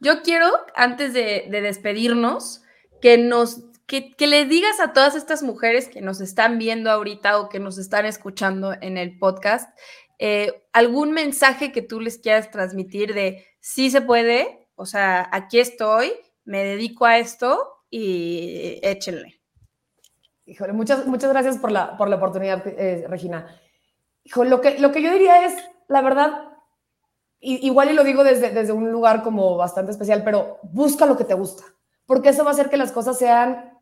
Yo quiero, antes de, de despedirnos, que nos, que, que le digas a todas estas mujeres que nos están viendo ahorita o que nos están escuchando en el podcast, eh, algún mensaje que tú les quieras transmitir de sí se puede, o sea, aquí estoy, me dedico a esto y échenle. Híjole, muchas, muchas gracias por la, por la oportunidad, eh, Regina. Híjole, lo que, lo que yo diría es, la verdad, igual y lo digo desde, desde un lugar como bastante especial, pero busca lo que te gusta, porque eso va a hacer que las cosas sean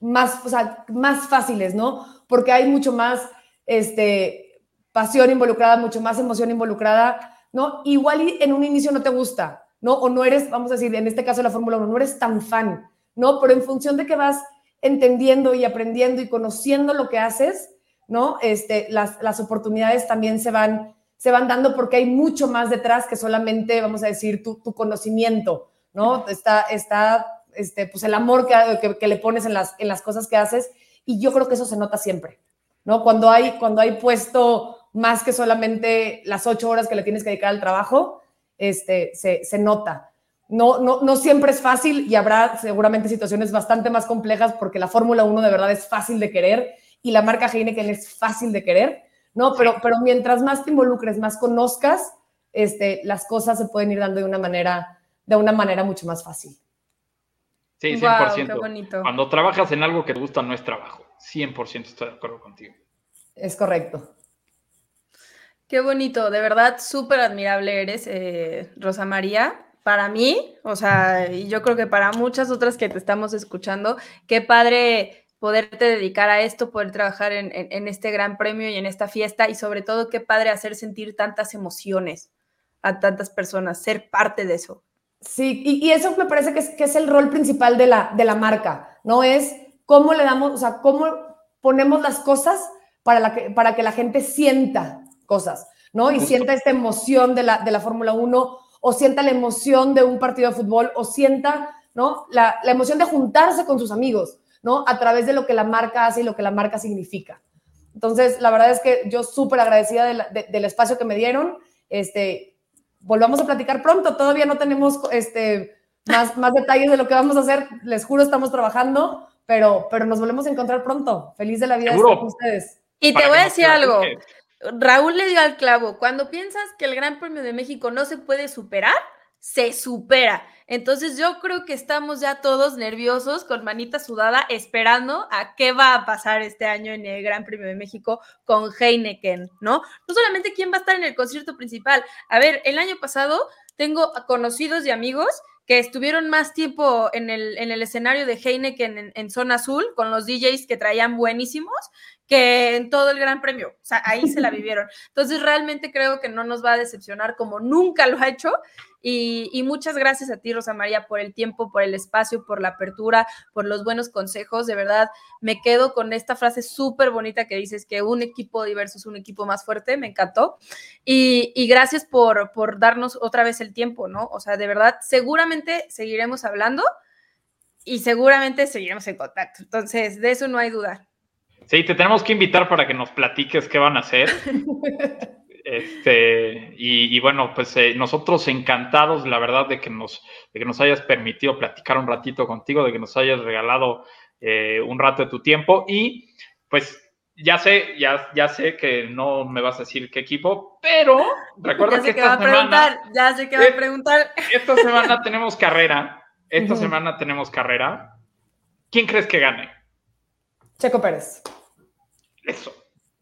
más, o sea, más fáciles, ¿no? Porque hay mucho más este, pasión involucrada, mucho más emoción involucrada, ¿no? Igual en un inicio no te gusta, ¿no? O no eres, vamos a decir, en este caso de la Fórmula 1, no eres tan fan, ¿no? Pero en función de que vas entendiendo y aprendiendo y conociendo lo que haces, ¿no? Este, las, las oportunidades también se van, se van dando porque hay mucho más detrás que solamente, vamos a decir, tu, tu conocimiento, ¿no? Está, está este, pues el amor que, que, que le pones en las, en las cosas que haces y yo creo que eso se nota siempre, ¿no? Cuando hay, cuando hay puesto más que solamente las ocho horas que le tienes que dedicar al trabajo, este, se, se nota. No, no, no siempre es fácil y habrá seguramente situaciones bastante más complejas porque la Fórmula 1 de verdad es fácil de querer y la marca Heineken es fácil de querer, ¿no? Pero, pero mientras más te involucres, más conozcas, este, las cosas se pueden ir dando de una manera, de una manera mucho más fácil. Sí, 100%. Guau, qué bonito. Cuando trabajas en algo que te gusta, no es trabajo. 100% estoy de acuerdo contigo. Es correcto. Qué bonito, de verdad, súper admirable eres, eh, Rosa María. Para mí, o sea, y yo creo que para muchas otras que te estamos escuchando, qué padre poderte dedicar a esto, poder trabajar en, en- este gran premio y en esta fiesta y sobre todo qué padre hacer sentir tantas emociones a tantas personas, ser parte de eso. Sí, y, eso me parece que es, que es el rol principal de la, de la marca, ¿no? Es cómo le damos, o sea, cómo ponemos las cosas para, que, para que la gente sienta cosas, ¿no? Y Justo. sienta esta emoción de la, de la Fórmula 1, o sienta la emoción de un partido de fútbol, o sienta, ¿no? La, la emoción de juntarse con sus amigos, ¿no? A través de lo que la marca hace y lo que la marca significa. Entonces, la verdad es que yo súper agradecida de la- de- del espacio que me dieron. Este, volvamos a platicar pronto. Todavía no tenemos este, más, más detalles de lo que vamos a hacer. Les juro, estamos trabajando, pero, pero nos volvemos a encontrar pronto. Feliz de la vida de Seguro. estar con ustedes. Y Para te voy a decir algo. Raúl le dio al clavo. Cuando piensas que el Gran Premio de México no se puede superar, se supera. Entonces yo creo que estamos ya todos nerviosos, con manita sudada, esperando a qué va a pasar este año en el Gran Premio de México con Heineken, ¿no? No solamente quién va a estar en el concierto principal. A ver, el año pasado tengo conocidos y amigos que estuvieron más tiempo en el, en el escenario de Heineken en, en zona azul, con los DJs que traían buenísimos, que en todo el Gran Premio. O sea, ahí se la vivieron. Entonces, realmente creo que no nos va a decepcionar como nunca lo ha hecho. Y, y muchas gracias a ti, Rosa María, por el tiempo, por el espacio, por la apertura, por los buenos consejos. De verdad, me quedo con esta frase súper bonita que dices que un equipo diverso es un equipo más fuerte. Me encantó. Y, y gracias por, por darnos otra vez el tiempo, ¿no? O sea, de verdad, seguramente seguiremos hablando y seguramente seguiremos en contacto. Entonces, de eso no hay duda. Sí, te tenemos que invitar para que nos platiques qué van a hacer. Este, y, y bueno, pues eh, nosotros encantados, la verdad, de que, nos, de que nos hayas permitido platicar un ratito contigo, de que nos hayas regalado eh, un rato de tu tiempo. Y pues ya sé, ya, ya sé que no me vas a decir qué equipo, pero recuerda Ya que sé que va esta a semana, preguntar, ya sé que va a Eh, preguntar. esta semana tenemos carrera. Esta semana tenemos carrera. ¿Quién crees que gane? Checo Pérez. Eso.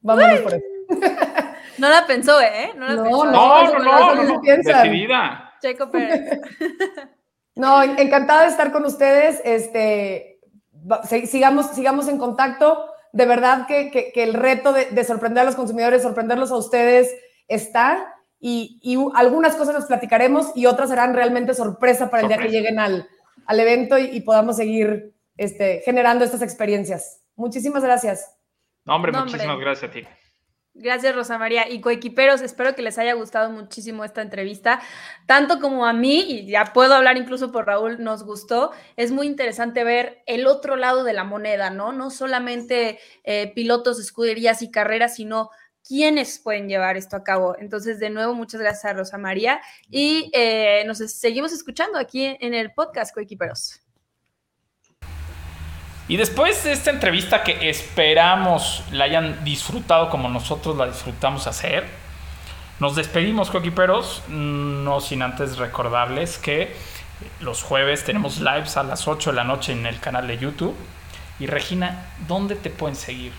Vámonos por eso. No la pensó, ¿eh? No la No, pensó. no, No, no, no, decidida. Checo Pérez. No, en- encantada de estar con ustedes. Este, sigamos, sigamos en contacto. De verdad que, que- que el reto de, de sorprender a los consumidores, sorprenderlos a ustedes está. Y, y algunas cosas las platicaremos y otras serán realmente sorpresa para el día que lleguen al, al evento y, y podamos seguir este, generando estas experiencias. Muchísimas gracias. No, hombre, No, hombre. muchísimas gracias a ti. Gracias, Rosa María. Y coequiperos, espero que les haya gustado muchísimo esta entrevista, tanto como a mí, y ya puedo hablar incluso por Raúl, nos gustó. Es muy interesante ver el otro lado de la moneda, ¿no? No solamente eh, pilotos, escuderías y carreras, sino quiénes pueden llevar esto a cabo. Entonces, de nuevo, muchas gracias a Rosa María y eh, nos seguimos escuchando aquí en el podcast, coequiperos. Y después de esta entrevista que esperamos la hayan disfrutado como nosotros la disfrutamos hacer, nos despedimos, coequiperos, no sin antes recordarles que los jueves tenemos lives a las 8 de la noche en el canal de YouTube. Y Regina, ¿dónde te pueden seguir?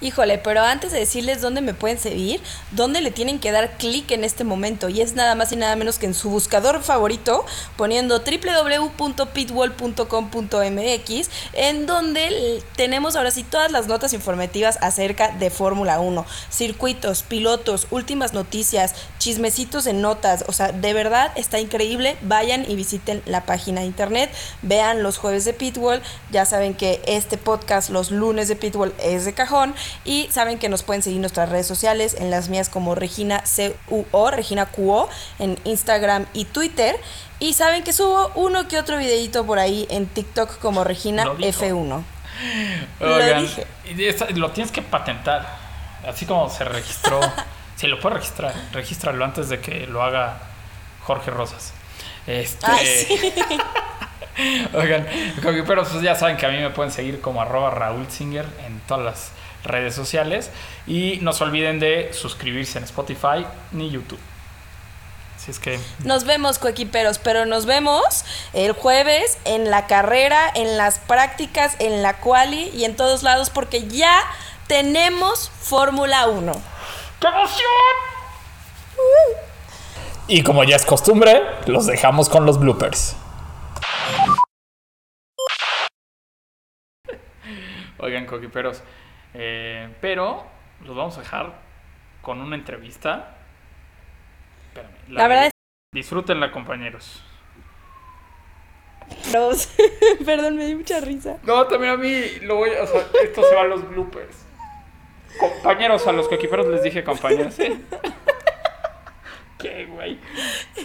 Híjole, pero antes de decirles dónde me pueden seguir, dónde le tienen que dar clic en este momento. Y es nada más y nada menos que en su buscador favorito, poniendo www.pitwall.com.mx, en donde tenemos ahora sí todas las notas informativas acerca de Fórmula 1. Circuitos, pilotos, últimas noticias, chismecitos en notas. O sea, de verdad está increíble. Vayan y visiten la página de internet, vean los jueves de Pitwall. Ya saben que este podcast los lunes de Pitwall es de cajón. Y saben que nos pueden seguir en nuestras redes sociales, en las mías como Regina CUO, Regina QO, en Instagram y Twitter. Y saben que subo uno que otro videito por ahí en TikTok como Regina Lo dijo. F1. Lo dije. lo tienes que patentar. Así como se registró. si lo puedes registrar, regístralo antes de que lo haga Jorge Rosas. Este, Ay, sí. Oigan, pero pues ya saben que a mí me pueden seguir como arroba Raúl Singer en todas las redes sociales. Y no se olviden de suscribirse en Spotify ni YouTube. Así es que Nos vemos, coequiperos, pero nos vemos el jueves en la carrera, en las prácticas, en la quali y en todos lados porque ya tenemos Fórmula 1. ¡Qué emoción! Y como ya es costumbre, los dejamos con los bloopers. Oigan, coquiperos. Eh, pero los vamos a dejar con una entrevista. Espérame, La verdad es Disfrútenla, compañeros.Ros. Perdón, me dio mucha risa. No, también a mí lo voy a. O sea, esto se va a los bloopers. Compañeros, a los coquiperos les dije compañeros, ¿eh? Qué güey.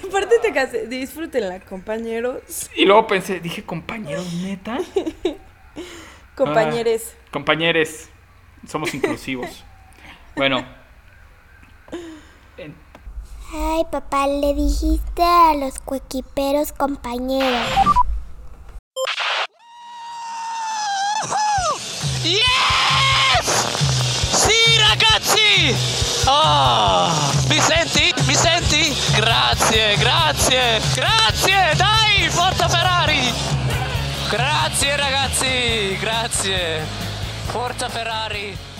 Aparte te casé. Disfrútenla, compañeros. Y luego pensé, dije compañeros, neta. Compañeres. Compañeros, somos inclusivos. Bueno. en- Ay, papá, le dijiste a los cuequiperos compañeros. Sì ragazzi! Oh, mi senti? Mi senti? Grazie, grazie, grazie! Dai, forza Ferrari! Grazie ragazzi, grazie! Forza Ferrari!